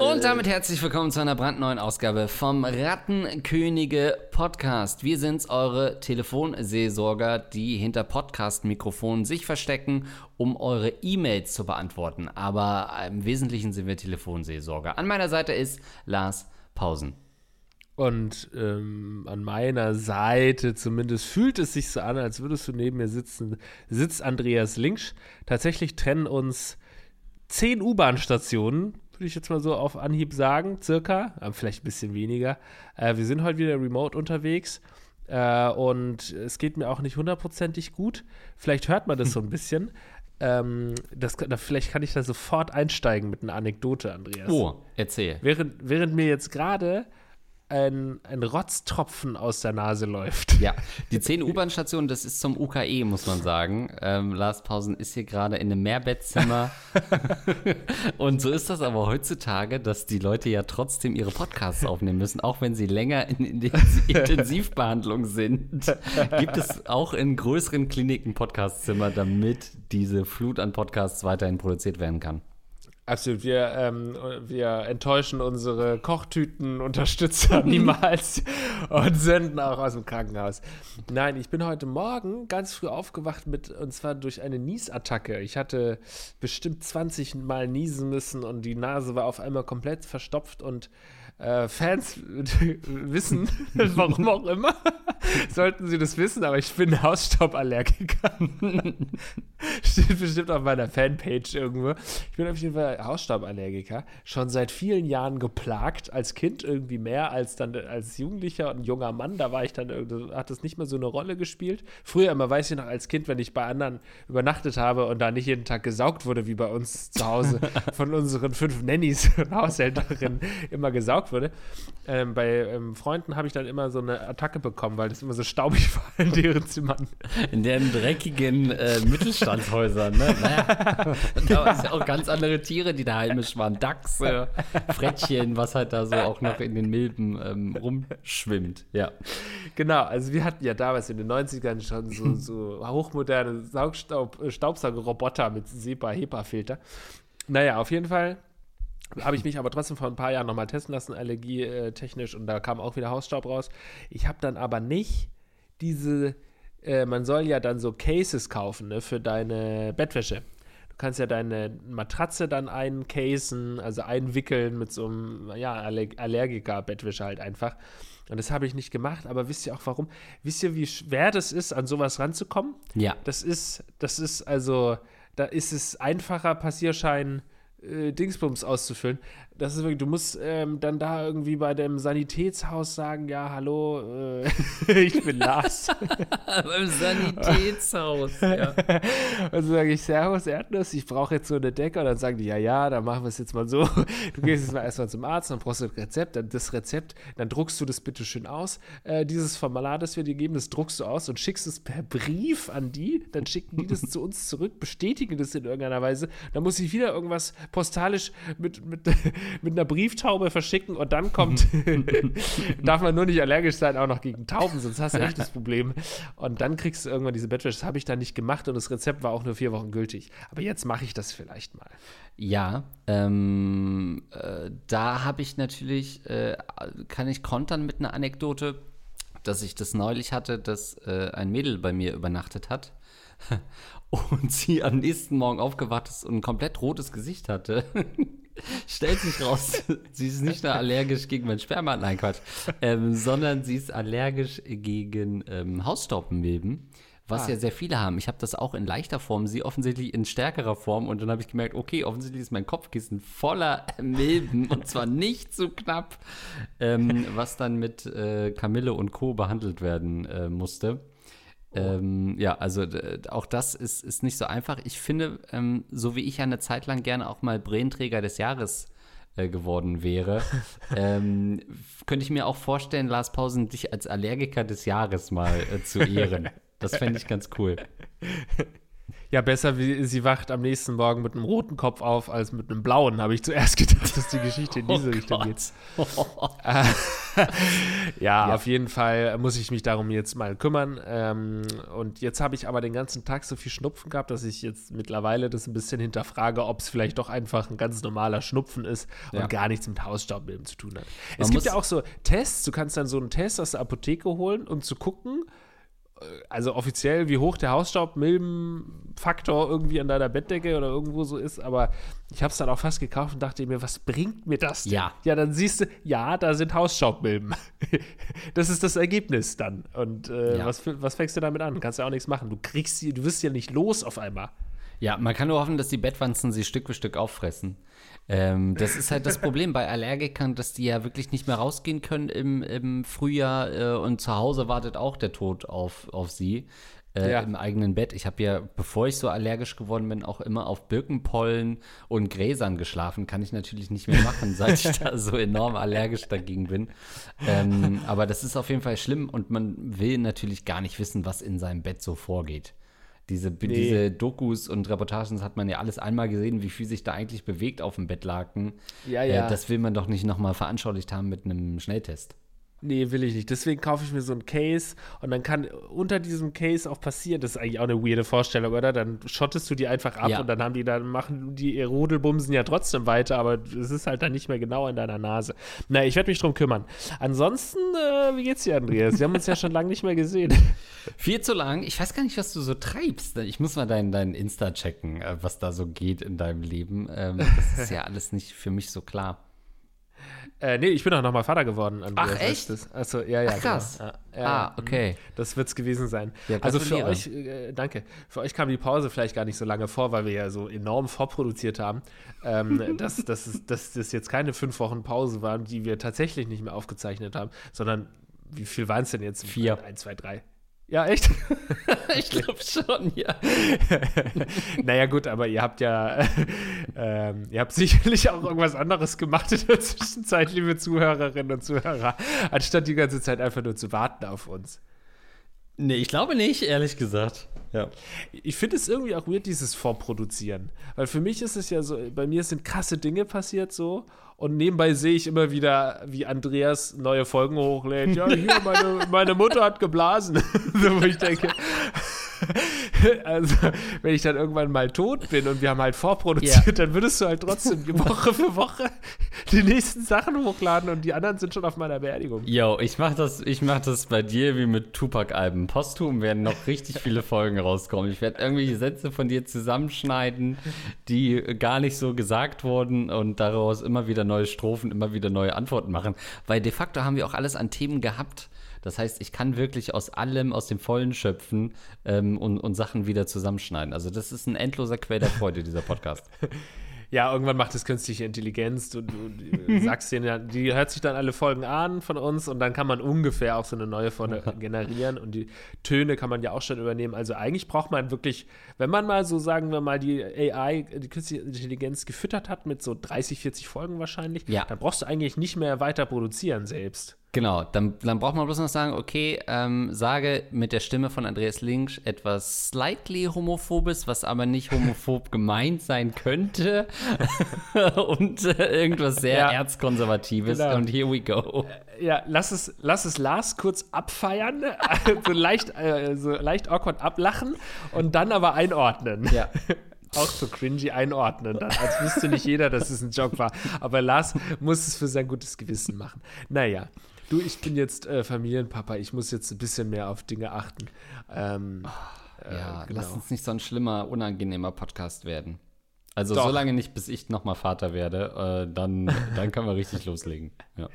Und damit herzlich willkommen zu einer brandneuen Ausgabe vom Rattenkönige Podcast. Wir sind's, eure Telefonseelsorger, die hinter Podcast-Mikrofonen sich verstecken, um eure E-Mails zu beantworten. Aber im Wesentlichen sind wir Telefonseelsorger. An meiner Seite ist Lars Pausen. Und ähm, an meiner Seite zumindest fühlt es sich so an, als würdest du neben mir sitzen, sitzt Andreas Linksch. Tatsächlich trennen uns zehn U-Bahn-Stationen, würde ich jetzt mal so auf Anhieb sagen, circa, vielleicht ein bisschen weniger. Äh, wir sind heute wieder remote unterwegs äh, und es geht mir auch nicht hundertprozentig gut. Vielleicht hört man das so ein bisschen. Ähm, das, da, vielleicht kann ich da sofort einsteigen mit einer Anekdote, Andreas. Oh, erzähl. Während, während mir jetzt gerade ein, ein Rotztropfen aus der Nase läuft. Ja, die 10 U-Bahn-Stationen, das ist zum UKE, muss man sagen. Ähm, Lars Pausen ist hier gerade in einem Mehrbettzimmer. und so ist das aber heutzutage, dass die Leute ja trotzdem ihre Podcasts aufnehmen müssen, auch wenn sie länger in, in Intensivbehandlung sind. Gibt es auch in größeren Kliniken Podcastzimmer, damit diese Flut an Podcasts weiterhin produziert werden kann. Absolut. Wir, ähm, wir enttäuschen unsere Kochtüten-Unterstützer niemals und senden auch aus dem Krankenhaus. Nein, ich bin heute Morgen ganz früh aufgewacht mit, und zwar durch eine Niesattacke. Ich hatte bestimmt 20 Mal niesen müssen und die Nase war auf einmal komplett verstopft und äh, Fans wissen, warum auch immer, sollten sie das wissen, aber ich bin Hausstauballergiker. Steht bestimmt auf meiner Fanpage irgendwo. Ich bin auf jeden Fall Hausstauballergiker. Schon seit vielen Jahren geplagt, als Kind irgendwie mehr als dann als Jugendlicher und junger Mann. Da war ich dann, hat das nicht mehr so eine Rolle gespielt. Früher immer, weiß ich noch, als Kind, wenn ich bei anderen übernachtet habe und da nicht jeden Tag gesaugt wurde, wie bei uns zu Hause, von unseren fünf Nannies und Haushälterinnen immer gesaugt wurde. Ähm, bei ähm, Freunden habe ich dann immer so eine Attacke bekommen, weil das immer so staubig war in deren Zimmern. In deren dreckigen äh, Mittelstandshäusern, ne? Naja, da waren ja auch ganz andere Tiere, die da heimisch waren. Dachse, Frettchen, was halt da so auch noch in den Milben ähm, rumschwimmt, ja. Genau, also wir hatten ja damals in den 90ern schon so, so hochmoderne Saugstaub, äh, Staubsaugerroboter mit SEPA-HEPA-Filter. Naja, auf jeden Fall habe ich mich aber trotzdem vor ein paar Jahren nochmal testen lassen, allergietechnisch, und da kam auch wieder Hausstaub raus. Ich habe dann aber nicht diese, äh, man soll ja dann so Cases kaufen ne, für deine Bettwäsche. Du kannst ja deine Matratze dann eincasen, also einwickeln mit so einem, ja, Allergiker-Bettwäsche halt einfach. Und das habe ich nicht gemacht, aber wisst ihr auch warum? Wisst ihr, wie schwer das ist, an sowas ranzukommen? Ja. Das ist, das ist also, da ist es einfacher, Passierschein äh, Dingsbums auszufüllen. Das ist wirklich, du musst ähm, dann da irgendwie bei dem Sanitätshaus sagen, ja, hallo, äh, ich bin Lars. Beim Sanitätshaus, ja. Und so sage ich, Servus, Erdnuss, ich brauche jetzt so eine Decke. Und dann sagen die, ja, ja, dann machen wir es jetzt mal so. Du gehst jetzt mal erstmal zum Arzt, dann brauchst du ein Rezept, dann das Rezept, dann druckst du das bitte schön aus. Äh, dieses Formular, das wir dir geben, das druckst du aus und schickst es per Brief an die. Dann schicken die das zu uns zurück, bestätigen das in irgendeiner Weise. Dann muss ich wieder irgendwas postalisch mit, mit mit einer Brieftaube verschicken und dann kommt, darf man nur nicht allergisch sein, auch noch gegen Tauben, sonst hast du echt das Problem. Und dann kriegst du irgendwann diese Bettwäsche. Das habe ich dann nicht gemacht und das Rezept war auch nur vier Wochen gültig. Aber jetzt mache ich das vielleicht mal. Ja, ähm, äh, da habe ich natürlich, äh, kann ich kontern mit einer Anekdote, dass ich das neulich hatte, dass äh, ein Mädel bei mir übernachtet hat und sie am nächsten Morgen aufgewacht ist und ein komplett rotes Gesicht hatte. stellt sich raus, sie ist nicht nur allergisch gegen mein Sperma, nein Quatsch, ähm, sondern sie ist allergisch gegen ähm, Hausstaubmilben, was ah. ja sehr viele haben. Ich habe das auch in leichter Form, sie offensichtlich in stärkerer Form und dann habe ich gemerkt, okay, offensichtlich ist mein Kopfkissen voller Milben und zwar nicht so knapp, ähm, was dann mit äh, Kamille und Co. behandelt werden äh, musste. Ähm, ja, also auch das ist, ist nicht so einfach. Ich finde, ähm, so wie ich ja eine Zeit lang gerne auch mal Brillenträger des Jahres äh, geworden wäre, ähm, könnte ich mir auch vorstellen, Lars Pausen, dich als Allergiker des Jahres mal äh, zu ehren. Das fände ich ganz cool. Ja, besser, wie sie wacht am nächsten Morgen mit einem roten Kopf auf als mit einem blauen, habe ich zuerst gedacht, dass die Geschichte in diese oh Richtung Gott. geht. ja, ja, auf jeden Fall muss ich mich darum jetzt mal kümmern. Ähm, und jetzt habe ich aber den ganzen Tag so viel Schnupfen gehabt, dass ich jetzt mittlerweile das ein bisschen hinterfrage, ob es vielleicht doch einfach ein ganz normaler Schnupfen ist und ja. gar nichts mit Hausstaubmilben zu tun hat. Man es gibt ja auch so Tests, du kannst dann so einen Test aus der Apotheke holen, um zu gucken, also offiziell, wie hoch der Hausstaubmilbenfaktor irgendwie an deiner Bettdecke oder irgendwo so ist, aber ich habe es dann auch fast gekauft und dachte mir, was bringt mir das denn? Ja. Ja, dann siehst du, ja, da sind Hausstaubmilben. das ist das Ergebnis dann. Und äh, ja. was, was fängst du damit an? Kannst ja auch nichts machen. Du kriegst sie, du wirst ja nicht los auf einmal. Ja, man kann nur hoffen, dass die Bettwanzen sie Stück für Stück auffressen. Ähm, das ist halt das Problem bei Allergikern, dass die ja wirklich nicht mehr rausgehen können im, im Frühjahr äh, und zu Hause wartet auch der Tod auf, auf sie. Äh, ja. Im eigenen Bett. Ich habe ja, bevor ich so allergisch geworden bin, auch immer auf Birkenpollen und Gräsern geschlafen. Kann ich natürlich nicht mehr machen, seit ich da so enorm allergisch dagegen bin. Ähm, aber das ist auf jeden Fall schlimm und man will natürlich gar nicht wissen, was in seinem Bett so vorgeht. Diese, nee. diese Dokus und Reportagen hat man ja alles einmal gesehen, wie viel sich da eigentlich bewegt auf dem Bettlaken. Ja, ja. Äh, das will man doch nicht nochmal veranschaulicht haben mit einem Schnelltest. Nee, will ich nicht. Deswegen kaufe ich mir so ein Case und dann kann unter diesem Case auch passieren, das ist eigentlich auch eine weirde Vorstellung, oder? Dann schottest du die einfach ab ja. und dann haben die dann, machen die Rudelbumsen ja trotzdem weiter, aber es ist halt dann nicht mehr genau in deiner Nase. Na, ich werde mich drum kümmern. Ansonsten, äh, wie geht's dir, Andreas? Wir haben uns ja schon lange nicht mehr gesehen. Viel zu lang. Ich weiß gar nicht, was du so treibst. Ich muss mal dein, dein Insta checken, äh, was da so geht in deinem Leben. Ähm, das ist ja alles nicht für mich so klar. Äh, nee, ich bin auch nochmal Vater geworden. Andreas, Ach, echt? Das, also, ja, ja. Ach, krass. Genau. Ja, ja, ah, okay. Das wird es gewesen sein. Ja, also für euch, äh, danke, für euch kam die Pause vielleicht gar nicht so lange vor, weil wir ja so enorm vorproduziert haben, ähm, dass, dass, dass das jetzt keine fünf Wochen Pause waren, die wir tatsächlich nicht mehr aufgezeichnet haben, sondern wie viel waren es denn jetzt? Vier. Eins, zwei, drei. Ja, echt? ich glaube schon, ja. naja, gut, aber ihr habt ja, äh, ihr habt sicherlich auch irgendwas anderes gemacht in der Zwischenzeit, liebe Zuhörerinnen und Zuhörer, anstatt die ganze Zeit einfach nur zu warten auf uns. Nee, ich glaube nicht, ehrlich gesagt. Ja. Ich finde es irgendwie auch weird, dieses Vorproduzieren. Weil für mich ist es ja so, bei mir sind krasse Dinge passiert so und nebenbei sehe ich immer wieder, wie Andreas neue Folgen hochlädt. Ja, hier, meine, meine Mutter hat geblasen. so, wo ich denke, also, wenn ich dann irgendwann mal tot bin und wir haben halt vorproduziert, ja. dann würdest du halt trotzdem Woche für Woche die nächsten Sachen hochladen und die anderen sind schon auf meiner Beerdigung. Yo, ich mach das, ich mach das bei dir wie mit Tupac-Alben. Posthum werden noch richtig viele Folgen rauskommen. Ich werde irgendwelche Sätze von dir zusammenschneiden, die gar nicht so gesagt wurden und daraus immer wieder neue Strophen, immer wieder neue Antworten machen. Weil de facto haben wir auch alles an Themen gehabt, das heißt, ich kann wirklich aus allem, aus dem Vollen schöpfen ähm, und, und Sachen wieder zusammenschneiden. Also das ist ein endloser Quell der Freude, dieser Podcast. ja, irgendwann macht es künstliche Intelligenz. Du, du sagst denen, die hört sich dann alle Folgen an von uns und dann kann man ungefähr auch so eine neue Folge generieren und die Töne kann man ja auch schon übernehmen. Also eigentlich braucht man wirklich, wenn man mal so, sagen wir mal, die AI, die künstliche Intelligenz gefüttert hat mit so 30, 40 Folgen wahrscheinlich, ja. dann brauchst du eigentlich nicht mehr weiter produzieren selbst. Genau, dann, dann braucht man bloß noch sagen, okay, ähm, sage mit der Stimme von Andreas Links etwas slightly homophobes, was aber nicht homophob gemeint sein könnte und äh, irgendwas sehr ja. erzkonservatives genau. und here we go. Ja, lass es, lass es Lars kurz abfeiern, so, leicht, äh, so leicht awkward ablachen und dann aber einordnen. Ja. auch so cringy einordnen, dann, als wüsste nicht jeder, dass es ein Joke war. Aber Lars muss es für sein gutes Gewissen machen. Naja, du, ich bin jetzt äh, Familienpapa, ich muss jetzt ein bisschen mehr auf Dinge achten. Ähm, oh, ja, äh, genau. lass uns nicht so ein schlimmer, unangenehmer Podcast werden. Also Doch. solange nicht, bis ich nochmal Vater werde, äh, dann, dann können wir richtig loslegen. Ja.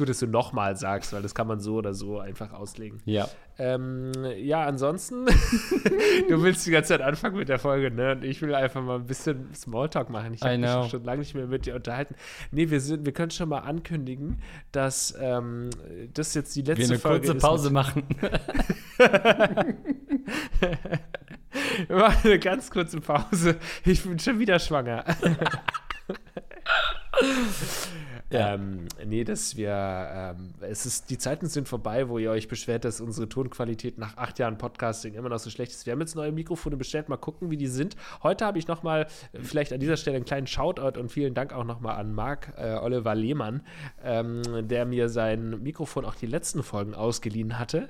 Gut, dass du nochmal sagst, weil das kann man so oder so einfach auslegen. Ja. Ähm, ja, ansonsten, du willst die ganze Zeit anfangen mit der Folge, ne? Und ich will einfach mal ein bisschen Smalltalk machen. Ich habe mich schon lange nicht mehr mit dir unterhalten. Nee, wir, sind, wir können schon mal ankündigen, dass ähm, das jetzt die letzte Folge ist. Wir eine kurze Pause machen. wir machen eine ganz kurze Pause. Ich bin schon wieder schwanger. Ja. Ähm, nee, dass wir, ähm, es ist, die Zeiten sind vorbei, wo ihr euch beschwert, dass unsere Tonqualität nach acht Jahren Podcasting immer noch so schlecht ist. Wir haben jetzt neue Mikrofone bestellt, mal gucken, wie die sind. Heute habe ich nochmal, vielleicht an dieser Stelle einen kleinen Shoutout und vielen Dank auch nochmal an Marc äh, Oliver Lehmann, ähm, der mir sein Mikrofon auch die letzten Folgen ausgeliehen hatte.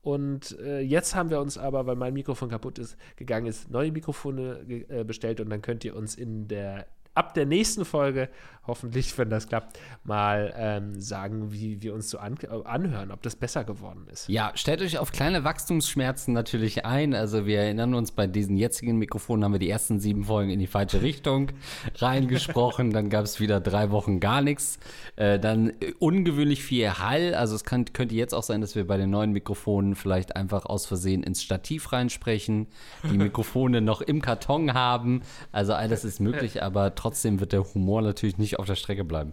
Und äh, jetzt haben wir uns aber, weil mein Mikrofon kaputt ist, gegangen ist, neue Mikrofone äh, bestellt und dann könnt ihr uns in der ab der nächsten Folge, hoffentlich, wenn das klappt, mal ähm, sagen, wie wir uns so an, anhören, ob das besser geworden ist. Ja, stellt euch auf kleine Wachstumsschmerzen natürlich ein. Also wir erinnern uns, bei diesen jetzigen Mikrofonen haben wir die ersten sieben Folgen in die falsche Richtung reingesprochen. dann gab es wieder drei Wochen gar nichts. Äh, dann ungewöhnlich viel Hall. Also es kann, könnte jetzt auch sein, dass wir bei den neuen Mikrofonen vielleicht einfach aus Versehen ins Stativ reinsprechen, die Mikrofone noch im Karton haben. Also alles ist möglich, aber trotzdem wird der Humor natürlich nicht auf der Strecke bleiben.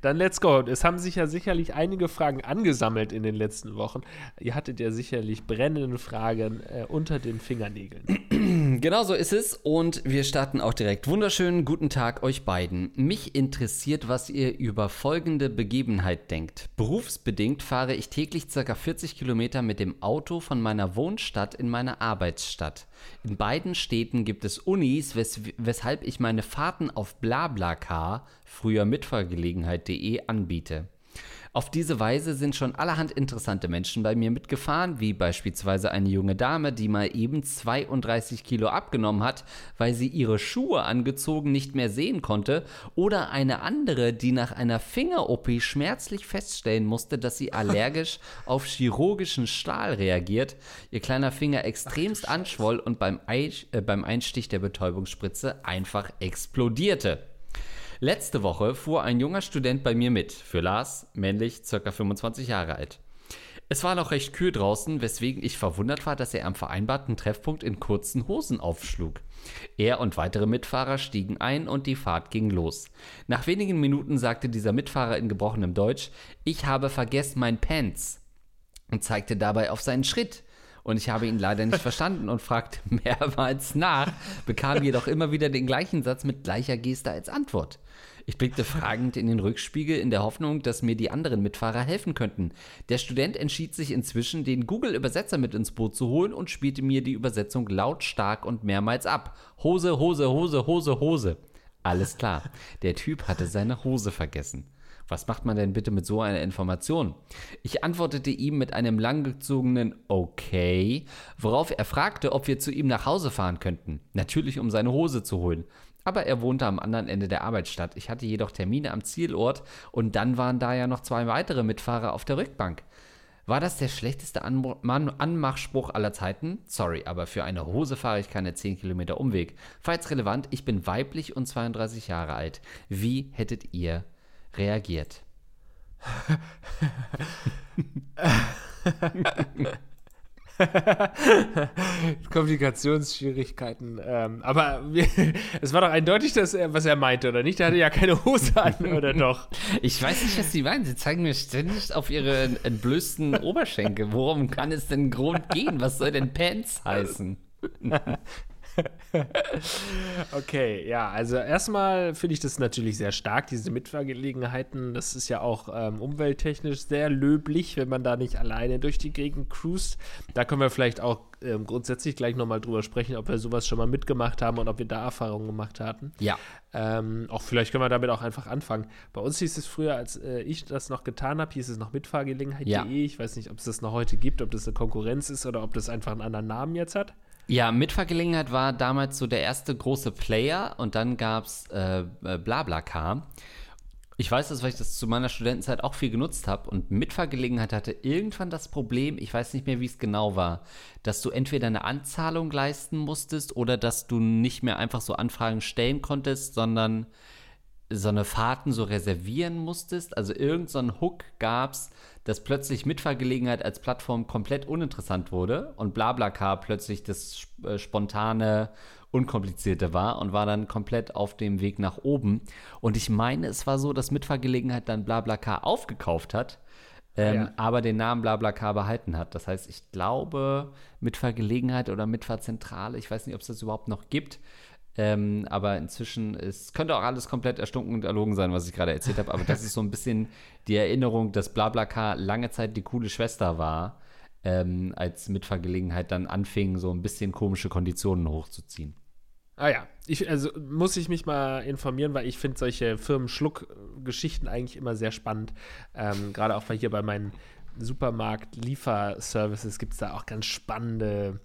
Dann let's go. Es haben sich ja sicherlich einige Fragen angesammelt in den letzten Wochen. Ihr hattet ja sicherlich brennende Fragen äh, unter den Fingernägeln. Genau so ist es. Und wir starten auch direkt. Wunderschönen guten Tag euch beiden. Mich interessiert, was ihr über folgende Begebenheit denkt. Berufsbedingt fahre ich täglich ca. 40 Kilometer mit dem Auto von meiner Wohnstadt in meine Arbeitsstadt. In beiden Städten gibt es Unis, wes weshalb ich meine Fahrten auf BlaBlaCar, früher Mitfahrgelegenheit.de, anbiete. Auf diese Weise sind schon allerhand interessante Menschen bei mir mitgefahren, wie beispielsweise eine junge Dame, die mal eben 32 Kilo abgenommen hat, weil sie ihre Schuhe angezogen nicht mehr sehen konnte, oder eine andere, die nach einer Finger-OP schmerzlich feststellen musste, dass sie allergisch auf chirurgischen Stahl reagiert, ihr kleiner Finger extremst anschwoll und beim, äh, beim Einstich der Betäubungsspritze einfach explodierte. Letzte Woche fuhr ein junger Student bei mir mit. Für Lars, männlich, ca. 25 Jahre alt. Es war noch recht kühl draußen, weswegen ich verwundert war, dass er am vereinbarten Treffpunkt in kurzen Hosen aufschlug. Er und weitere Mitfahrer stiegen ein und die Fahrt ging los. Nach wenigen Minuten sagte dieser Mitfahrer in gebrochenem Deutsch, ich habe vergessen mein Pants und zeigte dabei auf seinen Schritt. Und ich habe ihn leider nicht verstanden und fragte mehrmals nach, bekam jedoch immer wieder den gleichen Satz mit gleicher Geste als Antwort. Ich blickte fragend in den Rückspiegel in der Hoffnung, dass mir die anderen Mitfahrer helfen könnten. Der Student entschied sich inzwischen, den Google-Übersetzer mit ins Boot zu holen und spielte mir die Übersetzung lautstark und mehrmals ab. Hose, Hose, Hose, Hose, Hose. Alles klar. Der Typ hatte seine Hose vergessen. Was macht man denn bitte mit so einer Information? Ich antwortete ihm mit einem langgezogenen Okay, worauf er fragte, ob wir zu ihm nach Hause fahren könnten. Natürlich, um seine Hose zu holen. Aber er wohnte am anderen Ende der Arbeitsstadt. Ich hatte jedoch Termine am Zielort und dann waren da ja noch zwei weitere Mitfahrer auf der Rückbank. War das der schlechteste An Anmachspruch aller Zeiten? Sorry, aber für eine Hose fahre ich keine 10 Kilometer Umweg. Falls relevant, ich bin weiblich und 32 Jahre alt. Wie hättet ihr reagiert? Kommunikationsschwierigkeiten. Ähm, aber es war doch eindeutig, dass er, was er meinte, oder nicht? Er hatte ja keine Hose an, oder doch? Ich weiß nicht, was Sie meinen. Sie zeigen mir ständig auf Ihre entblößten Oberschenkel. Worum kann es denn Grund gehen? Was soll denn Pants heißen? okay, ja, also erstmal finde ich das natürlich sehr stark, diese Mitfahrgelegenheiten. Das ist ja auch ähm, umwelttechnisch sehr löblich, wenn man da nicht alleine durch die Gegend cruist. Da können wir vielleicht auch ähm, grundsätzlich gleich nochmal drüber sprechen, ob wir sowas schon mal mitgemacht haben und ob wir da Erfahrungen gemacht hatten. Ja. Ähm, auch vielleicht können wir damit auch einfach anfangen. Bei uns hieß es früher, als äh, ich das noch getan habe, hieß es noch Mitfahrgelegenheit.de. Ja. Ich weiß nicht, ob es das noch heute gibt, ob das eine Konkurrenz ist oder ob das einfach einen anderen Namen jetzt hat. Ja, Mitfahrgelegenheit war damals so der erste große Player und dann gab es äh, äh, BlaBlaCar. Ich weiß das, weil ich das zu meiner Studentenzeit auch viel genutzt habe und Mitfahrgelegenheit hatte irgendwann das Problem, ich weiß nicht mehr, wie es genau war, dass du entweder eine Anzahlung leisten musstest oder dass du nicht mehr einfach so Anfragen stellen konntest, sondern so eine Fahrten so reservieren musstest. Also irgend so einen Hook gab es, dass plötzlich Mitfahrgelegenheit als Plattform komplett uninteressant wurde und BlaBlaCar plötzlich das äh, spontane, unkomplizierte war und war dann komplett auf dem Weg nach oben. Und ich meine, es war so, dass Mitfahrgelegenheit dann BlaBlaCar aufgekauft hat. Ähm, ja. aber den Namen BlaBlaCar behalten hat. Das heißt, ich glaube, Mitfahrgelegenheit oder Mitfahrzentrale, ich weiß nicht, ob es das überhaupt noch gibt, Ähm, aber inzwischen ist, könnte auch alles komplett erstunken und erlogen sein, was ich gerade erzählt habe. Aber das ist so ein bisschen die Erinnerung, dass BlaBlaCar lange Zeit die coole Schwester war, ähm, als Mitfahrgelegenheit dann anfing, so ein bisschen komische Konditionen hochzuziehen. Ah ja, ich, also muss ich mich mal informieren, weil ich finde solche Firmenschluck-Geschichten eigentlich immer sehr spannend. Ähm, Gerade auch weil hier bei meinen Supermarkt-Lieferservices gibt es da auch ganz spannende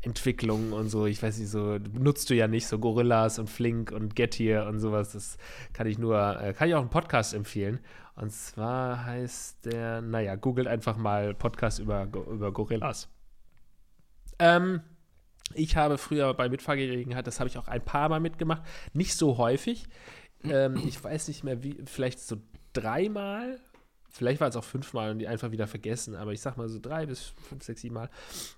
Entwicklungen und so. Ich weiß nicht, so nutzt du ja nicht so Gorillas und Flink und Getir und sowas. Das kann ich nur, äh, kann ich auch einen Podcast empfehlen. Und zwar heißt der, naja, googelt einfach mal Podcast über, über Gorillas. Ähm, ich habe früher bei Mitfahrgelegenheit, das habe ich auch ein paar Mal mitgemacht, nicht so häufig. Ähm, ich weiß nicht mehr, wie, vielleicht so dreimal Vielleicht war es auch fünfmal und die einfach wieder vergessen, aber ich sag mal so drei bis fünf, sechs, sieben Mal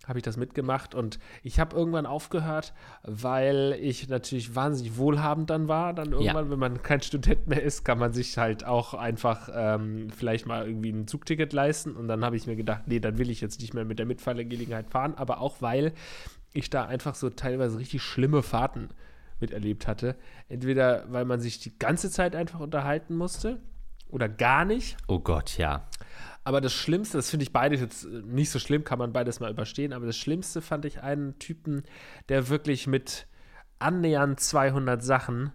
habe ich das mitgemacht und ich habe irgendwann aufgehört, weil ich natürlich wahnsinnig wohlhabend dann war. Dann irgendwann, ja. wenn man kein Student mehr ist, kann man sich halt auch einfach ähm, vielleicht mal irgendwie ein Zugticket leisten und dann habe ich mir gedacht, nee, dann will ich jetzt nicht mehr mit der Mitfahrgelegenheit fahren, aber auch weil ich da einfach so teilweise richtig schlimme Fahrten miterlebt hatte. Entweder weil man sich die ganze Zeit einfach unterhalten musste oder gar nicht. Oh Gott, ja. Aber das Schlimmste, das finde ich beides jetzt nicht so schlimm, kann man beides mal überstehen, aber das Schlimmste fand ich einen Typen, der wirklich mit annähernd 200 Sachen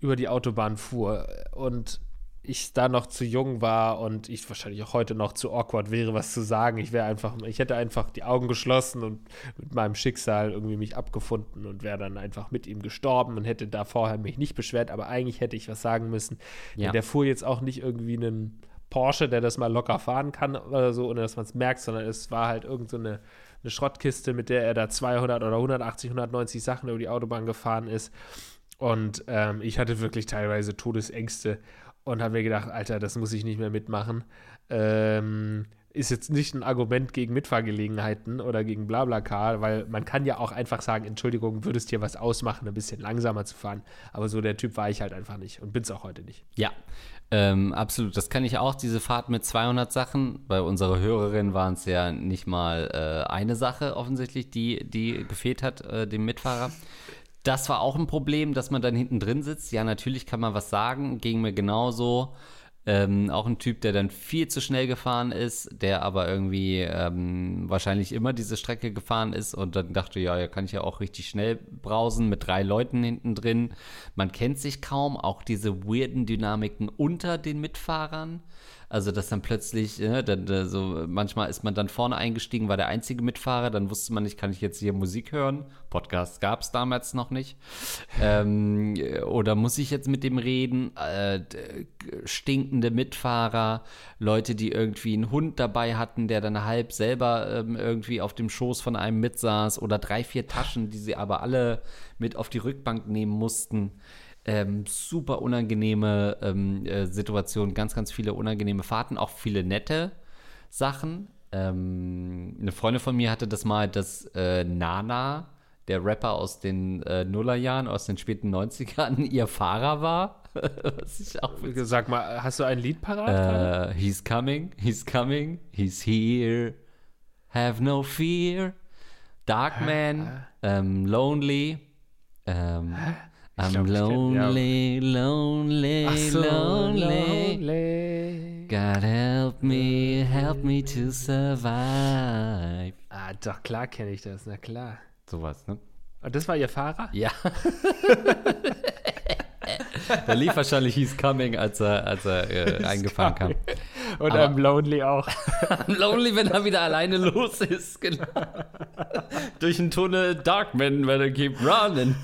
über die Autobahn fuhr und ich da noch zu jung war und ich wahrscheinlich auch heute noch zu awkward wäre, was zu sagen. Ich wäre einfach, ich hätte einfach die Augen geschlossen und mit meinem Schicksal irgendwie mich abgefunden und wäre dann einfach mit ihm gestorben und hätte da vorher mich nicht beschwert, aber eigentlich hätte ich was sagen müssen. Ja. Der fuhr jetzt auch nicht irgendwie einen Porsche, der das mal locker fahren kann oder so, ohne dass man es merkt, sondern es war halt irgend so eine, eine Schrottkiste, mit der er da 200 oder 180, 190 Sachen über die Autobahn gefahren ist. Und ähm, ich hatte wirklich teilweise Todesängste und habe mir gedacht, Alter, das muss ich nicht mehr mitmachen. Ähm, ist jetzt nicht ein Argument gegen Mitfahrgelegenheiten oder gegen Blablacar, weil man kann ja auch einfach sagen, Entschuldigung, würdest dir was ausmachen, ein bisschen langsamer zu fahren. Aber so der Typ war ich halt einfach nicht und bin es auch heute nicht. Ja, ähm, absolut. Das kann ich auch, diese Fahrt mit 200 Sachen. Bei unserer Hörerin waren es ja nicht mal äh, eine Sache offensichtlich, die, die gefehlt hat, äh, dem Mitfahrer. Das war auch ein Problem, dass man dann hinten drin sitzt. Ja, natürlich kann man was sagen, ging mir genauso. Ähm, auch ein Typ, der dann viel zu schnell gefahren ist, der aber irgendwie ähm, wahrscheinlich immer diese Strecke gefahren ist und dann dachte, ja, ja, kann ich ja auch richtig schnell brausen mit drei Leuten hinten drin. Man kennt sich kaum, auch diese weirden Dynamiken unter den Mitfahrern. Also, dass dann plötzlich, äh, dann, so, manchmal ist man dann vorne eingestiegen, war der einzige Mitfahrer, dann wusste man nicht, kann ich jetzt hier Musik hören? Podcast gab es damals noch nicht. ähm, oder muss ich jetzt mit dem reden? Äh, stinkende Mitfahrer, Leute, die irgendwie einen Hund dabei hatten, der dann halb selber ähm, irgendwie auf dem Schoß von einem mitsaß oder drei, vier Taschen, die sie aber alle mit auf die Rückbank nehmen mussten. Ähm, super unangenehme ähm, äh, Situation, ganz, ganz viele unangenehme Fahrten, auch viele nette Sachen. Ähm, eine Freundin von mir hatte das mal, dass äh, Nana, der Rapper aus den äh, Nullerjahren, aus den späten 90ern, ihr Fahrer war. Was ich auch Sag mal, hast du ein Lied parat? Uh, he's coming, he's coming, he's here. Have no fear. Darkman, ähm, Lonely. Ähm, I'm glaub, lonely, kenn, ja. lonely, so, lonely, lonely. God help me, help me to survive. Ah, doch, klar kenne ich das, na klar. Sowas, ne? Und das war Ihr Fahrer? Ja. Der lief wahrscheinlich He's Coming, als er, als er äh, eingefahren kam. Und am Lonely auch. am Lonely, wenn er wieder alleine los ist, genau. Durch den Tunnel Darkman, when I keep running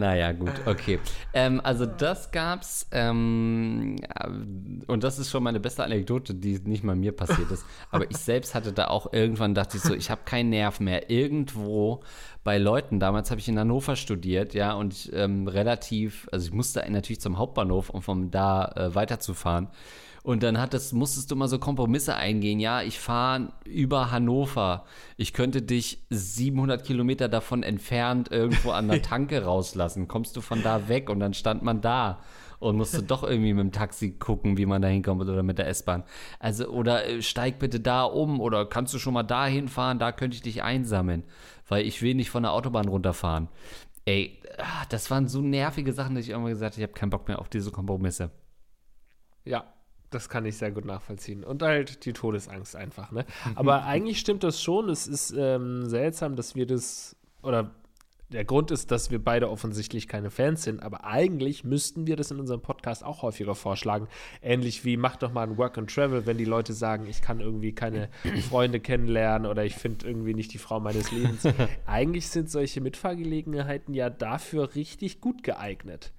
naja, gut, okay. Ähm, also das gab's ähm, und das ist schon meine beste Anekdote, die nicht mal mir passiert ist. Aber ich selbst hatte da auch irgendwann, dachte ich so, ich habe keinen Nerv mehr. Irgendwo bei Leuten, damals habe ich in Hannover studiert, ja, und ich, ähm, relativ, also ich musste natürlich zum Hauptbahnhof, um von da äh, weiterzufahren. Und dann hat das, musstest du mal so Kompromisse eingehen. Ja, ich fahre über Hannover. Ich könnte dich 700 Kilometer davon entfernt irgendwo an der Tanke rauslassen. Kommst du von da weg? Und dann stand man da und musste doch irgendwie mit dem Taxi gucken, wie man da hinkommt oder mit der S-Bahn. Also, oder äh, steig bitte da um oder kannst du schon mal da hinfahren, da könnte ich dich einsammeln, weil ich will nicht von der Autobahn runterfahren. Ey, ah, das waren so nervige Sachen, dass ich irgendwann gesagt habe, ich habe keinen Bock mehr auf diese Kompromisse. Ja, das kann ich sehr gut nachvollziehen. Und halt die Todesangst einfach, ne? Aber eigentlich stimmt das schon. Es ist ähm, seltsam, dass wir das, oder der Grund ist, dass wir beide offensichtlich keine Fans sind, aber eigentlich müssten wir das in unserem Podcast auch häufiger vorschlagen. Ähnlich wie mach doch mal ein Work and Travel, wenn die Leute sagen, ich kann irgendwie keine Freunde kennenlernen oder ich finde irgendwie nicht die Frau meines Lebens. eigentlich sind solche Mitfahrgelegenheiten ja dafür richtig gut geeignet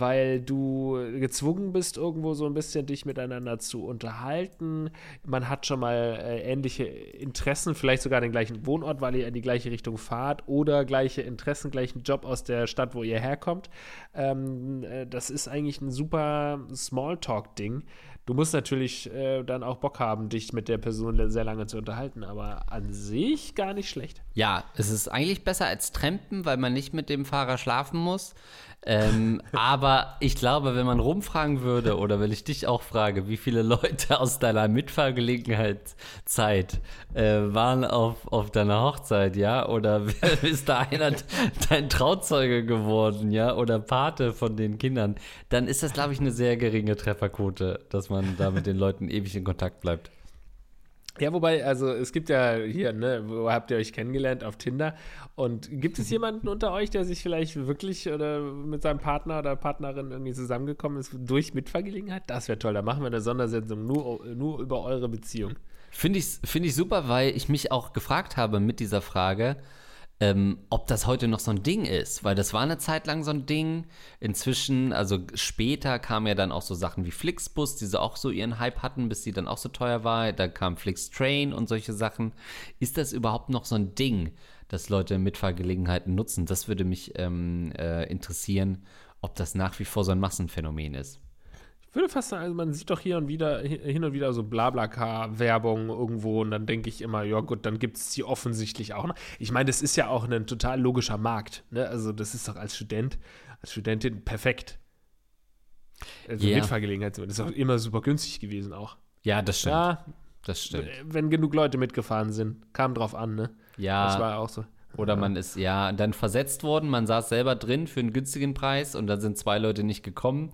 weil du gezwungen bist, irgendwo so ein bisschen dich miteinander zu unterhalten. Man hat schon mal äh, ähnliche Interessen, vielleicht sogar den gleichen Wohnort, weil ihr in die gleiche Richtung fahrt oder gleiche Interessen, gleichen Job aus der Stadt, wo ihr herkommt. Ähm, äh, das ist eigentlich ein super Smalltalk-Ding. Du musst natürlich äh, dann auch Bock haben, dich mit der Person sehr lange zu unterhalten, aber an sich gar nicht schlecht. Ja, es ist eigentlich besser als Trampen, weil man nicht mit dem Fahrer schlafen muss. Ähm, aber ich glaube, wenn man rumfragen würde oder wenn ich dich auch frage, wie viele Leute aus deiner Mitfahrgelegenheitszeit äh, waren auf, auf deiner Hochzeit, ja, oder ist da einer dein Trauzeuge geworden, ja, oder Pate von den Kindern, dann ist das, glaube ich, eine sehr geringe Trefferquote, dass man da mit den Leuten ewig in Kontakt bleibt. Ja, wobei, also es gibt ja hier, ne, wo habt ihr euch kennengelernt? Auf Tinder. Und gibt es jemanden unter euch, der sich vielleicht wirklich oder mit seinem Partner oder Partnerin irgendwie zusammengekommen ist durch Mitfahrgelegenheit? Das wäre toll. Da machen wir eine Sondersendung nur, nur über eure Beziehung. Finde ich, find ich super, weil ich mich auch gefragt habe mit dieser Frage, ähm, ob das heute noch so ein Ding ist, weil das war eine Zeit lang so ein Ding. Inzwischen, also später kamen ja dann auch so Sachen wie Flixbus, die so auch so ihren Hype hatten, bis die dann auch so teuer war. Da kam Flixtrain und solche Sachen. Ist das überhaupt noch so ein Ding, dass Leute Mitfahrgelegenheiten nutzen? Das würde mich ähm, äh, interessieren, ob das nach wie vor so ein Massenphänomen ist. Ich würde fast sagen, also man sieht doch hier und wieder, hin und wieder so Blablacar-Werbung irgendwo und dann denke ich immer, ja gut, dann gibt es sie offensichtlich auch noch. Ich meine, das ist ja auch ein total logischer Markt. Ne? Also das ist doch als Student, als Studentin perfekt. Also yeah. Mitfahrgelegenheit, das ist auch immer super günstig gewesen auch. Ja, das stimmt. Ja, das stimmt. Wenn genug Leute mitgefahren sind, kam drauf an, ne? Ja. Das war auch so. Oder man ist ja dann versetzt worden, man saß selber drin für einen günstigen Preis und dann sind zwei Leute nicht gekommen.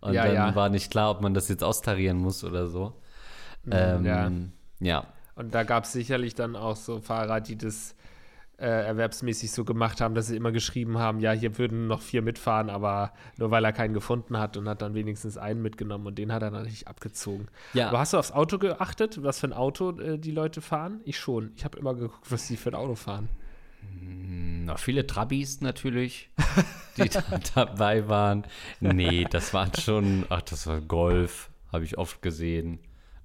Und ja, dann ja. war nicht klar, ob man das jetzt austarieren muss oder so. Mhm, ähm, ja. ja. Und da gab es sicherlich dann auch so Fahrer, die das äh, erwerbsmäßig so gemacht haben, dass sie immer geschrieben haben, ja, hier würden noch vier mitfahren, aber nur weil er keinen gefunden hat und hat dann wenigstens einen mitgenommen und den hat er natürlich abgezogen. Ja. Aber hast du aufs Auto geachtet, was für ein Auto äh, die Leute fahren? Ich schon. Ich habe immer geguckt, was die für ein Auto fahren. Na, viele Trabis natürlich, die da dabei waren. Nee, das waren schon, ach, das war Golf, habe ich oft gesehen.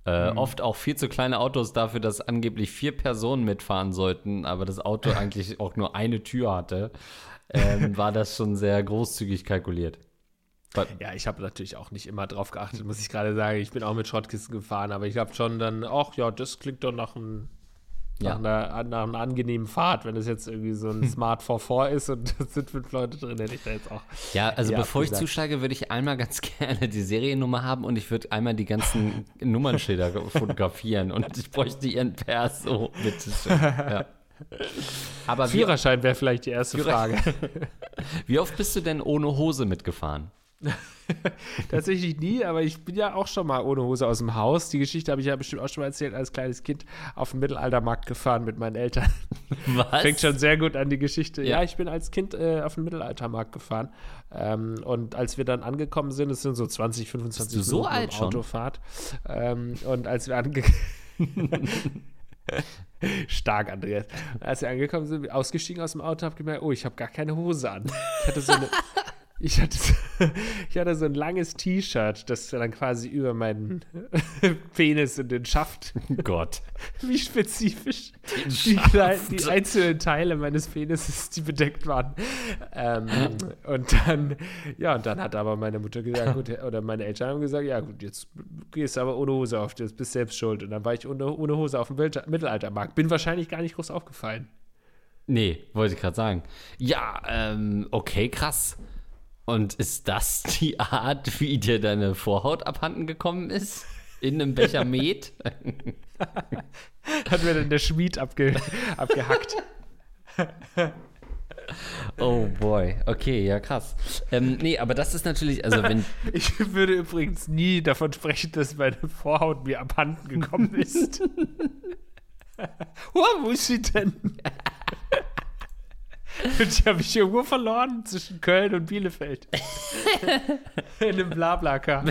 Äh, mhm. Oft auch viel zu kleine Autos dafür, dass angeblich vier Personen mitfahren sollten, aber das Auto eigentlich auch nur eine Tür hatte, ähm, war das schon sehr großzügig kalkuliert. But ja, ich habe natürlich auch nicht immer drauf geachtet, muss ich gerade sagen. Ich bin auch mit Schrottkisten gefahren, aber ich habe schon dann, ach ja, das klingt doch nach einem ja. Nach, einer, nach einer angenehmen Fahrt. Wenn es jetzt irgendwie so ein Smart 44 ist und es sind fünf Leute drin, hätte ich da jetzt auch. Ja, also bevor ich zusteige, würde ich einmal ganz gerne die Seriennummer haben und ich würde einmal die ganzen Nummernschilder fotografieren und ich bräuchte ihren Perso, bitte schön. Ja. Aber Führerschein wäre vielleicht die erste Frage. Wie oft bist du denn ohne Hose mitgefahren? Tatsächlich nie, aber ich bin ja auch schon mal ohne Hose aus dem Haus. Die Geschichte habe ich ja bestimmt auch schon mal erzählt, als kleines Kind auf dem Mittelaltermarkt gefahren mit meinen Eltern. Was? Fängt schon sehr gut an die Geschichte. Ja, ja ich bin als Kind äh, auf den Mittelaltermarkt gefahren. Ähm, und als wir dann angekommen sind, es sind so 20, 25 Minuten so alt Autofahrt. Ähm, und als wir angekommen Stark, Andreas. Als wir angekommen sind, ausgestiegen aus dem Auto, habe ich gemerkt, oh, ich habe gar keine Hose an. Ich hatte so eine, ich hatte, so, ich hatte so ein langes T-Shirt, das dann quasi über meinen Penis in den Schaft. Gott. Wie spezifisch die, die, einzelnen Teile meines Penises, die bedeckt waren. Ähm, und dann, ja, und dann hat aber meine Mutter gesagt, gut, oder meine Eltern haben gesagt, ja gut, jetzt gehst du aber ohne Hose auf, du bist selbst schuld. Und dann war ich ohne, ohne Hose auf dem Mittelaltermarkt. Bin wahrscheinlich gar nicht groß aufgefallen. Nee, wollte ich gerade sagen. Ja, ähm, okay, krass. Und ist das die Art, wie dir deine Vorhaut abhanden gekommen ist? In einem Becher Met? Hat mir dann der Schmied abge abgehackt. Oh boy. Okay, ja krass. Ähm, nee, aber das ist natürlich, also wenn. Ich würde übrigens nie davon sprechen, dass meine Vorhaut mir abhanden gekommen ist. oh, wo ist sie denn? Die habe ich irgendwo verloren zwischen Köln und Bielefeld. In einem Blablacar.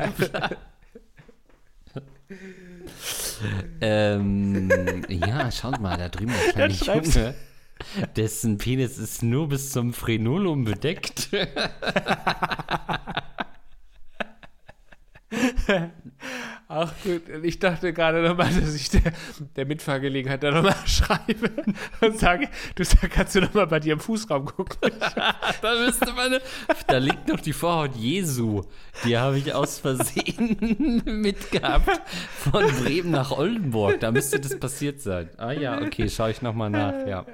ähm, ja, schaut mal, da drüben der kleine Junge. Dessen Penis ist nur bis zum Frenulum bedeckt. Ach gut, ich dachte gerade nochmal, dass ich der, der Mitfahrgelegenheit da nochmal schreibe und sage, du sag, kannst du nochmal bei dir im Fußraum gucken. da, müsste meine, da liegt noch die Vorhaut Jesu. Die habe ich aus Versehen mitgehabt von Bremen nach Oldenburg. Da müsste das passiert sein. Ah ja, okay, schaue ich nochmal nach, ja.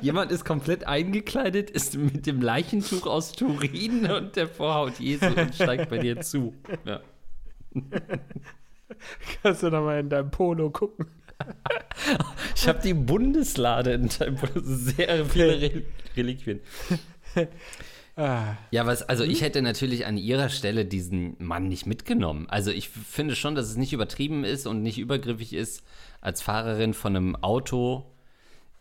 Jemand ist komplett eingekleidet, ist mit dem Leichentuch aus Turin und der Vorhaut Jesu und steigt bei dir zu. Ja. Kannst du nochmal in deinem Polo gucken? Ich habe die Bundeslade in deinem Polo. Sehr viele Re Reliquien. Ah. Ja, was, also ich hätte natürlich an ihrer Stelle diesen Mann nicht mitgenommen. Also ich finde schon, dass es nicht übertrieben ist und nicht übergriffig ist, als Fahrerin von einem Auto